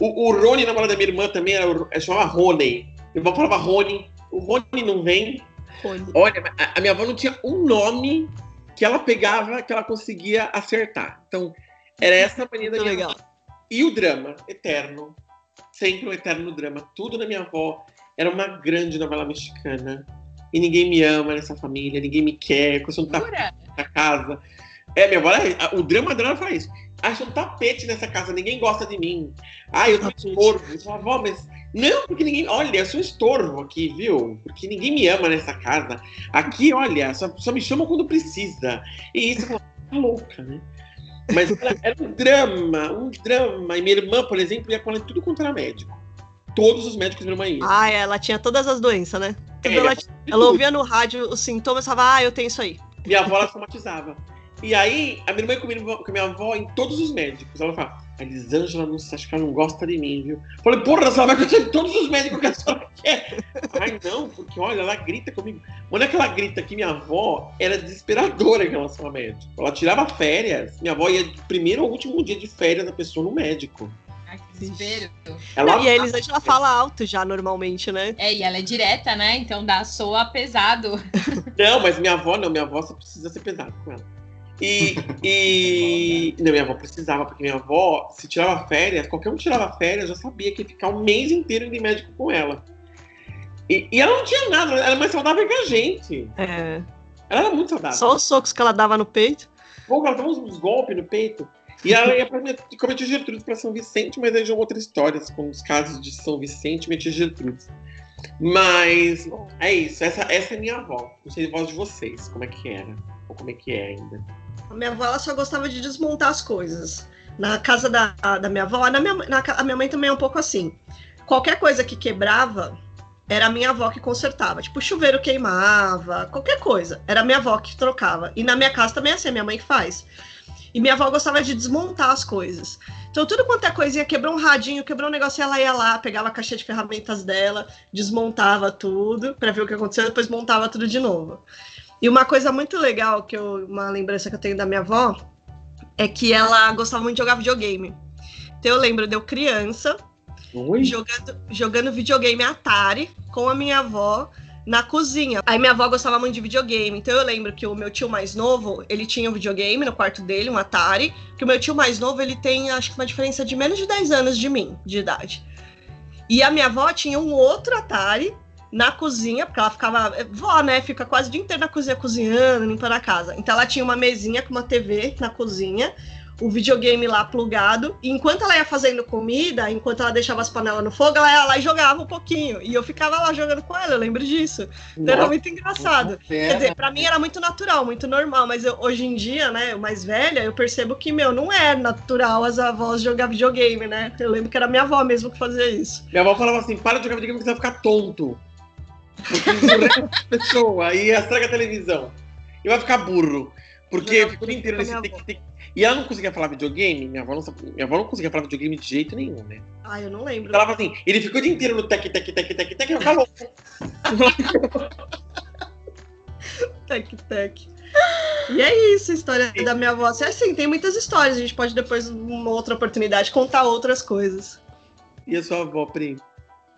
O, o Rony, namorado da minha irmã, também era, era chamava Rony. Minha avó falava Rony. O Rony não vem. Rony. Olha, a, a minha avó não tinha um nome que ela pegava que ela conseguia acertar. Então, era essa a mania da minha legal. Avó. E o drama, eterno. Sempre um eterno drama. Tudo na minha avó era uma grande novela mexicana. E ninguém me ama nessa família, ninguém me quer, eu não tá na casa. É, minha avó, o drama dela fala isso. Acha um tapete nessa casa, ninguém gosta de mim. Ah, eu sou estorvo. Eu sou avó, mas. Não, porque ninguém. Olha, eu sou estorvo aqui, viu? Porque ninguém me ama nessa casa. Aqui, olha, só, só me chamam quando precisa. E isso, tá louca, né? Mas era, era, um drama, um drama. E minha irmã, por exemplo, ia com ela tudo quanto era médico. Todos os médicos minha irmã ia. Ah, ela tinha todas as doenças, né? É, ela, ela ouvia no rádio os sintomas e falava, ah, eu tenho isso aí. Minha avó, ela somatizava. E aí, a minha irmã ia com a minha avó em todos os médicos. Ela fala, a Elisângela, não acho que ela não gosta de mim, viu? Falei, porra, ela vai conhecer todos os médicos que a senhora quer. Ai, não, porque olha, ela grita comigo. Quando é que ela grita que minha avó era desesperadora em relação a médico. Ela tirava férias, minha avó ia primeiro ou último dia de férias da pessoa no médico. Ai, que desespero. Ela... E a Elisângela fala alto já, normalmente, né? É, e ela é direta, né? Então dá soa pesado. Não, mas minha avó não, minha avó só precisa ser pesado com ela. E, e. Não, minha avó precisava, porque minha avó, se tirava férias, qualquer um tirava férias, já sabia que ia ficar um mês inteiro indo em médico com ela. E, e ela não tinha nada, ela é mais saudável que a gente. É. Ela era muito saudável. Só os socos que ela dava no peito. Pô, ela dava uns, golpes no peito. E ela ia pra minha, com a minha tia Gertrudes pra São Vicente, mas aí já é outra história, com os casos de São Vicente e Gertrudes. Mas é isso, essa, essa é minha avó. Não sei a voz de vocês, como é que era, ou como é que é ainda. A minha avó ela só gostava de desmontar as coisas. Na casa da, da minha avó, na minha, na, a minha mãe também é um pouco assim. Qualquer coisa que quebrava, era a minha avó que consertava. Tipo, chuveiro queimava, qualquer coisa. Era a minha avó que trocava. E na minha casa também é assim, a minha mãe que faz. E minha avó gostava de desmontar as coisas. Então, tudo quanto é coisinha, quebrou um radinho, quebrou um negócio, ela ia lá, pegava a caixa de ferramentas dela, desmontava tudo para ver o que aconteceu, depois montava tudo de novo. E uma coisa muito legal, que eu, uma lembrança que eu tenho da minha avó, é que ela gostava muito de jogar videogame. Então, eu lembro de eu criança, Oi? jogando, jogando videogame Atari com a minha avó na cozinha. Aí minha avó gostava muito de videogame, então eu lembro que o meu tio mais novo, ele tinha um videogame no quarto dele, um Atari, que o meu tio mais novo, ele tem acho que uma diferença de menos de 10 anos de mim, de idade. E a minha avó tinha um outro Atari na cozinha, porque ela ficava, vó, né, fica quase o dia inteiro na cozinha cozinhando, limpando a casa. Então ela tinha uma mesinha com uma TV na cozinha, o videogame lá plugado. E enquanto ela ia fazendo comida, enquanto ela deixava as panelas no fogo, ela ia lá e jogava um pouquinho. E eu ficava lá jogando com ela, eu lembro disso. Então era muito engraçado. Quer dizer, pra mim era muito natural, muito normal, mas eu, hoje em dia, né, eu mais velha, eu percebo que, meu, não é natural as avós jogar videogame, né? Eu lembro que era minha avó mesmo que fazia isso. Minha avó falava assim: para de jogar videogame que você vai ficar tonto. É pessoa, aí estraga a televisão. E vai ficar burro. Porque Jogava fica o dia inteiro nesse tic, tic. E ela não conseguia falar videogame, minha avó não, minha avó não conseguia falar videogame de jeito nenhum, né? Ah, eu não lembro. Ela falava assim, ele ficou o dia inteiro no tec, tec, tec, tec, tec, eu falou. Tec, tec. E é isso, a história da minha avó. Assim, assim, tem muitas histórias. A gente pode depois, numa outra oportunidade, contar outras coisas. E a sua avó, Pri?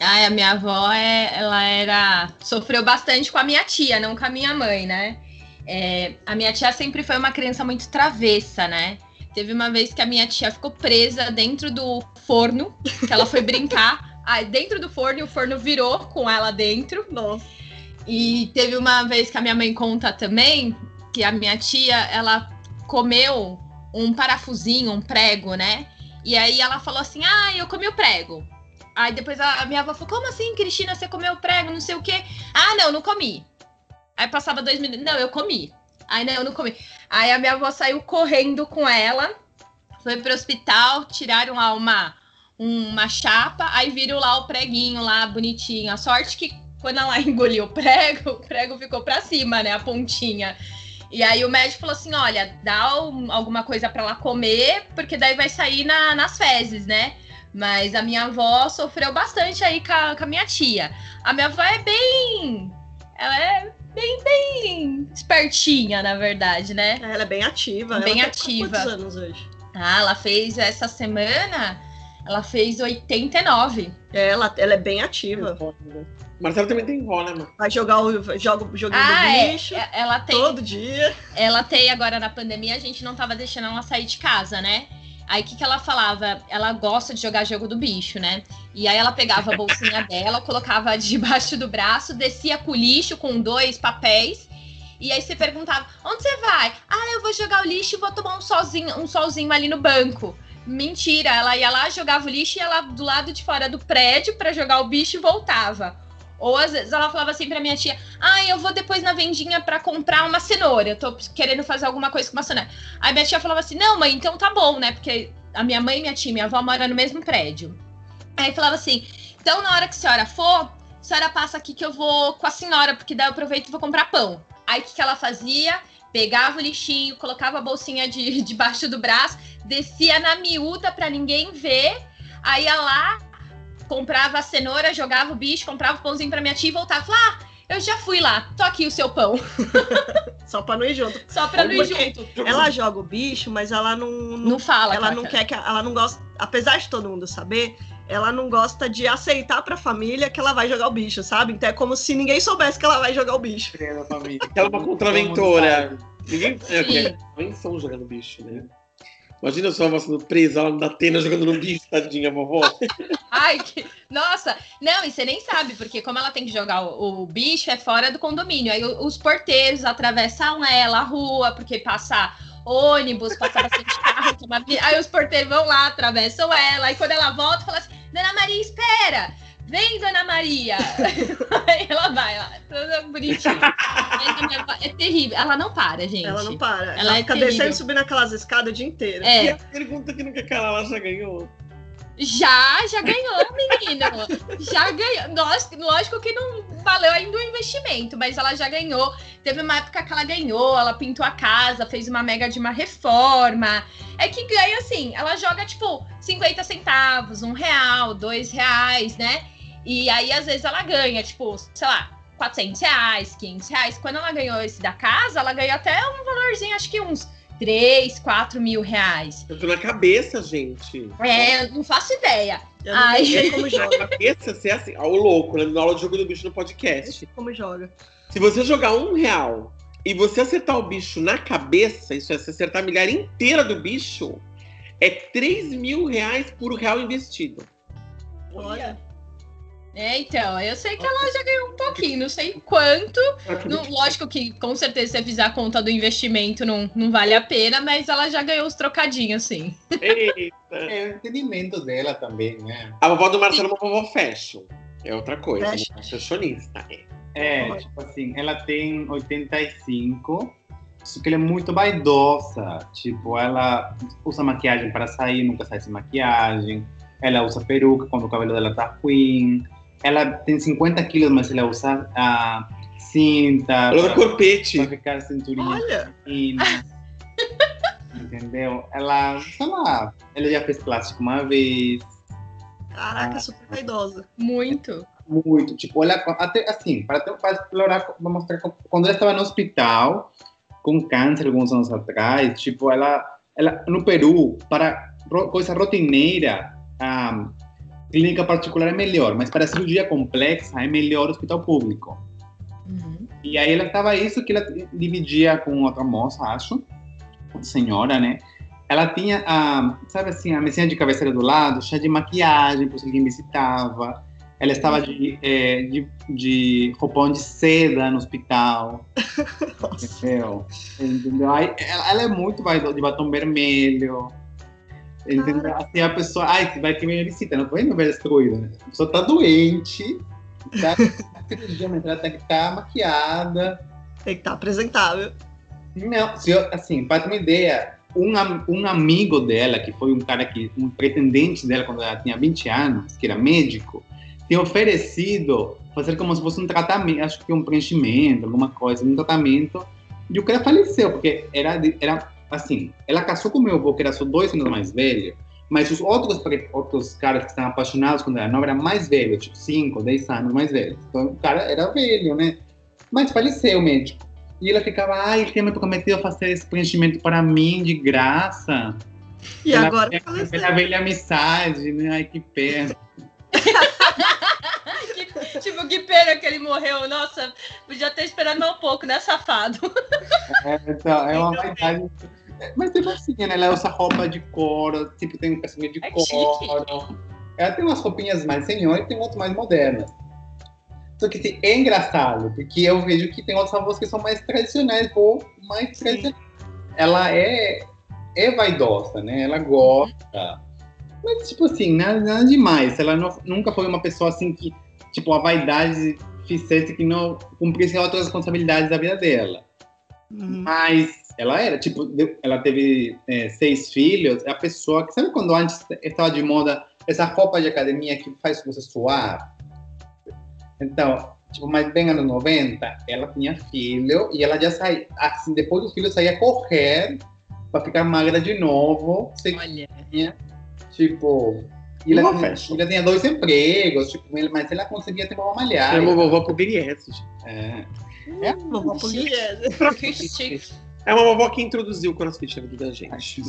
Ai, a minha avó, é, ela era. sofreu bastante com a minha tia, não com a minha mãe, né? É, a minha tia sempre foi uma criança muito travessa, né? Teve uma vez que a minha tia ficou presa dentro do forno, que ela foi brincar. Aí, dentro do forno, e o forno virou com ela dentro. Nossa. E teve uma vez que a minha mãe conta também que a minha tia, ela comeu um parafusinho, um prego, né? E aí ela falou assim: Ah, eu comi o prego. Aí depois a, minha avó falou: Como assim, Cristina? Você comeu prego? Não sei o quê. Ah, não, não comi. Aí passava dois minutos. Não, eu comi. Aí não, eu não comi. Aí a minha avó saiu correndo com ela, foi pro hospital, tiraram lá uma, uma chapa, aí viram lá o preguinho lá bonitinho. A sorte que quando ela engoliu o prego, o prego ficou pra cima, né? A pontinha. E aí o médico falou assim: olha, dá um- alguma coisa pra ela comer, porque daí vai sair na- nas fezes, né? Mas a minha avó sofreu bastante aí com a, com a minha tia. A minha avó é bem. Ela é bem, bem espertinha, na verdade, né? Ela é bem ativa. Bem ela tem ativa. Quantos anos hoje? Ah, ela fez essa semana, ela fez 89. É, Ela, ela é bem ativa. Marcelo também tem vó, né, mano? Vai jogar o, joga o joguinho Ah, do é. bicho É, Ela tem. todo dia. Ela tem agora na pandemia, a gente não tava deixando ela sair de casa, né? Aí o que, que ela falava? Ela gosta de jogar jogo do bicho, né? E aí ela pegava a bolsinha dela, colocava debaixo do braço, descia com o lixo com dois papéis. E aí você perguntava: onde você vai? Ah, eu vou jogar o lixo e vou tomar um solzinho, um solzinho ali no banco. Mentira, ela ia lá, jogava o lixo e ia lá do lado de fora do prédio pra jogar o bicho e voltava. Ou às vezes ela falava assim pra minha tia: Ah, eu vou depois na vendinha pra comprar uma cenoura. Eu tô querendo fazer alguma coisa com uma cenoura. Aí minha tia falava assim: Não, mãe, então tá bom, né? Porque a minha mãe, minha tia e minha avó moram no mesmo prédio. Aí falava assim: Então na hora que a senhora for, a senhora passa aqui que eu vou com a senhora, porque daí eu aproveito e vou comprar pão. Aí o que, que ela fazia? Pegava o lixinho, colocava a bolsinha de, debaixo do braço, descia na miúda pra ninguém ver. Aí ia lá, comprava a cenoura, jogava o bicho, comprava o pãozinho pra minha tia e voltava. Falava, ah, eu já fui lá, tô aqui o seu pão. Só pra não ir junto. Só pra não ir junto. Ela joga o bicho, mas ela não, não Não fala. ela com não quer que ela não gosta, apesar de todo mundo saber, ela não gosta de aceitar pra família que ela vai jogar o bicho, sabe? Então é como se ninguém soubesse que ela vai jogar o bicho. É família. Ela é uma contraventora. Ninguém é, é, mães são jogando bicho, né? Imagina só você sendo presa lá da Atena jogando no bicho, tadinha, vovó. Ai, que... nossa! Não, e você nem sabe, porque como ela tem que jogar o, o bicho, é fora do condomínio. Aí os porteiros atravessam ela, a rua, porque passa ônibus, passa bastante carro. Aí os porteiros vão lá, atravessam ela. Aí quando ela volta, fala assim: Dona Maria, espera! Vem, Dona Maria! Ela vai lá, toda bonitinha. Terrível. Ela não para, gente. Ela não para. Ela, ela é fica descendo e subindo aquelas escadas o dia inteiro. É. E a pergunta que nunca cala, ela já ganhou. Já, já ganhou, menino. já ganhou. Nossa, lógico que não valeu ainda o investimento, mas ela já ganhou. Teve uma época que ela ganhou, ela pintou a casa, fez uma mega de uma reforma. É que ganha assim, ela joga tipo 50 centavos, um real, dois reais, né? E aí, às vezes, ela ganha, tipo, sei lá, 400 reais, 500 reais. Quando ela ganhou esse da casa, ela ganhou até um valorzinho, acho que uns 3, 4 mil reais. Eu tô na cabeça, gente. É, não faço ideia. Eu não Ai. sei como joga. Na cabeça, você é assim, ó, o louco, né? Na aula de jogo do bicho no podcast. Como joga. Se você jogar um real e você acertar o bicho na cabeça, isso é, se acertar a milhar inteira do bicho, é 3 mil reais por real investido. Olha. É, então, eu sei que ela já ganhou um pouquinho, não sei quanto. Não, lógico que com certeza se fizer a conta do investimento não, não vale a pena, mas ela já ganhou os trocadinhos, sim. Eita. É o entendimento dela também, né? A vovó do Marcelo é uma vovó fashion. É outra coisa, fashion. fashionista. É. é, tipo assim, ela tem 85, só que ela é muito vaidosa. Tipo, ela usa maquiagem para sair, nunca sai sem maquiagem. Ela usa peruca quando o cabelo dela tá ruim ela tem 50 quilos, mas ela usa a cinta. Ela corpete. Pra ficar cinturinha. Olha! Fina, entendeu? Ela, sei lá, ela já fez plástico uma vez. Caraca, ah, super vaidosa. Muito. Muito. Tipo, ela, até assim, para, para explorar, para mostrar quando ela estava no hospital com câncer alguns anos atrás, tipo, ela, ela no Peru, para coisa rotineira, um, clínica particular é melhor, mas para cirurgia complexa é melhor hospital público. Uhum. E aí ela estava isso que ela dividia com outra moça, acho, senhora, né? Ela tinha a, sabe assim, a mesinha de cabeceira do lado, cheia de maquiagem, se alguém visitava. Ela estava de, é, de, de roupão de seda no hospital. entendeu? entendeu? Aí, ela, ela é muito de batom vermelho. Entendeu? Assim, a pessoa, ai, vai ter visita, não indo ver destruída, né? A pessoa tá doente, tá? ela tem que estar tá maquiada. Tem que estar tá apresentável. Não, se eu, assim, para ter uma ideia, um, um amigo dela, que foi um cara que, um pretendente dela quando ela tinha 20 anos, que era médico, tinha oferecido fazer como se fosse um tratamento, acho que um preenchimento, alguma coisa, um tratamento, e o cara faleceu, porque era, era assim, ela casou com meu avô, que era só dois anos mais velho, mas os outros, outros caras que estavam apaixonados quando era nova eram mais velhos, tipo 5, 10 anos mais velhos. Então o cara era velho, né? Mas faleceu o médico. E ela ficava, ai, ele tinha me prometido fazer esse preenchimento para mim de graça. E pela agora velha, faleceu. Pela velha amizade, né? Ai, que pena. que, tipo, que pena que ele morreu. Nossa, podia ter esperado mais um pouco, né, safado? É, então, é uma verdade mas tipo assim, né? Ela usa roupa de couro, tipo, tem um casamento de é couro. Ela tem umas roupinhas mais senhor e tem outras mais modernas. Só que assim, é engraçado, porque eu vejo que tem outras avós que são mais tradicionais ou mais tradicionais. Ela é, é vaidosa, né? Ela gosta. Mas, tipo assim, nada, nada demais. Ela não, nunca foi uma pessoa assim que, tipo, a vaidade fizesse que não cumprisse outras responsabilidades da vida dela. Uhum. Mas ela era, tipo, ela teve é, seis filhos, é a pessoa que, sabe quando antes estava de moda essa roupa de academia que faz você suar? Então, tipo, mais bem anos 90, ela tinha filho e ela já saía, assim, depois dos filhos saía correr para ficar magra de novo. Olha. Tinha, tipo, e ela, tinha, ela tinha dois empregos, tipo, mas ela conseguia ter uma malhar. É uma vovó por É. É, vovó por é uma vovó que introduziu o CrossFit na vida da gente.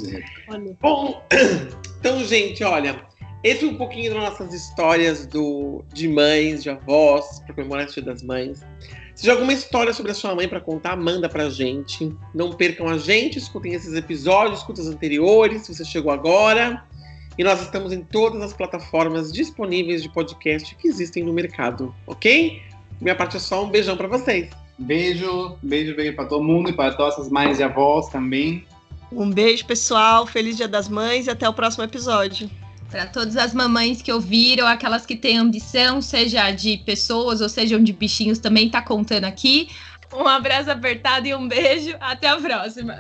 Bom, então, gente, olha, esse é um pouquinho das nossas histórias do, de mães, de avós, para comemorar o Dia das Mães. Se tiver alguma história sobre a sua mãe para contar, manda pra gente. Não percam a gente, escutem esses episódios, escutem os anteriores, se você chegou agora. E nós estamos em todas as plataformas disponíveis de podcast que existem no mercado, ok? Minha parte é só um beijão para vocês. Beijo, beijo, beijo para todo mundo e para todas as mães e avós também. Um beijo, pessoal. Feliz Dia das Mães e até o próximo episódio. Para todas as mamães que ouviram, aquelas que têm ambição, seja de pessoas ou sejam de bichinhos, também tá contando aqui. Um abraço apertado e um beijo. Até a próxima.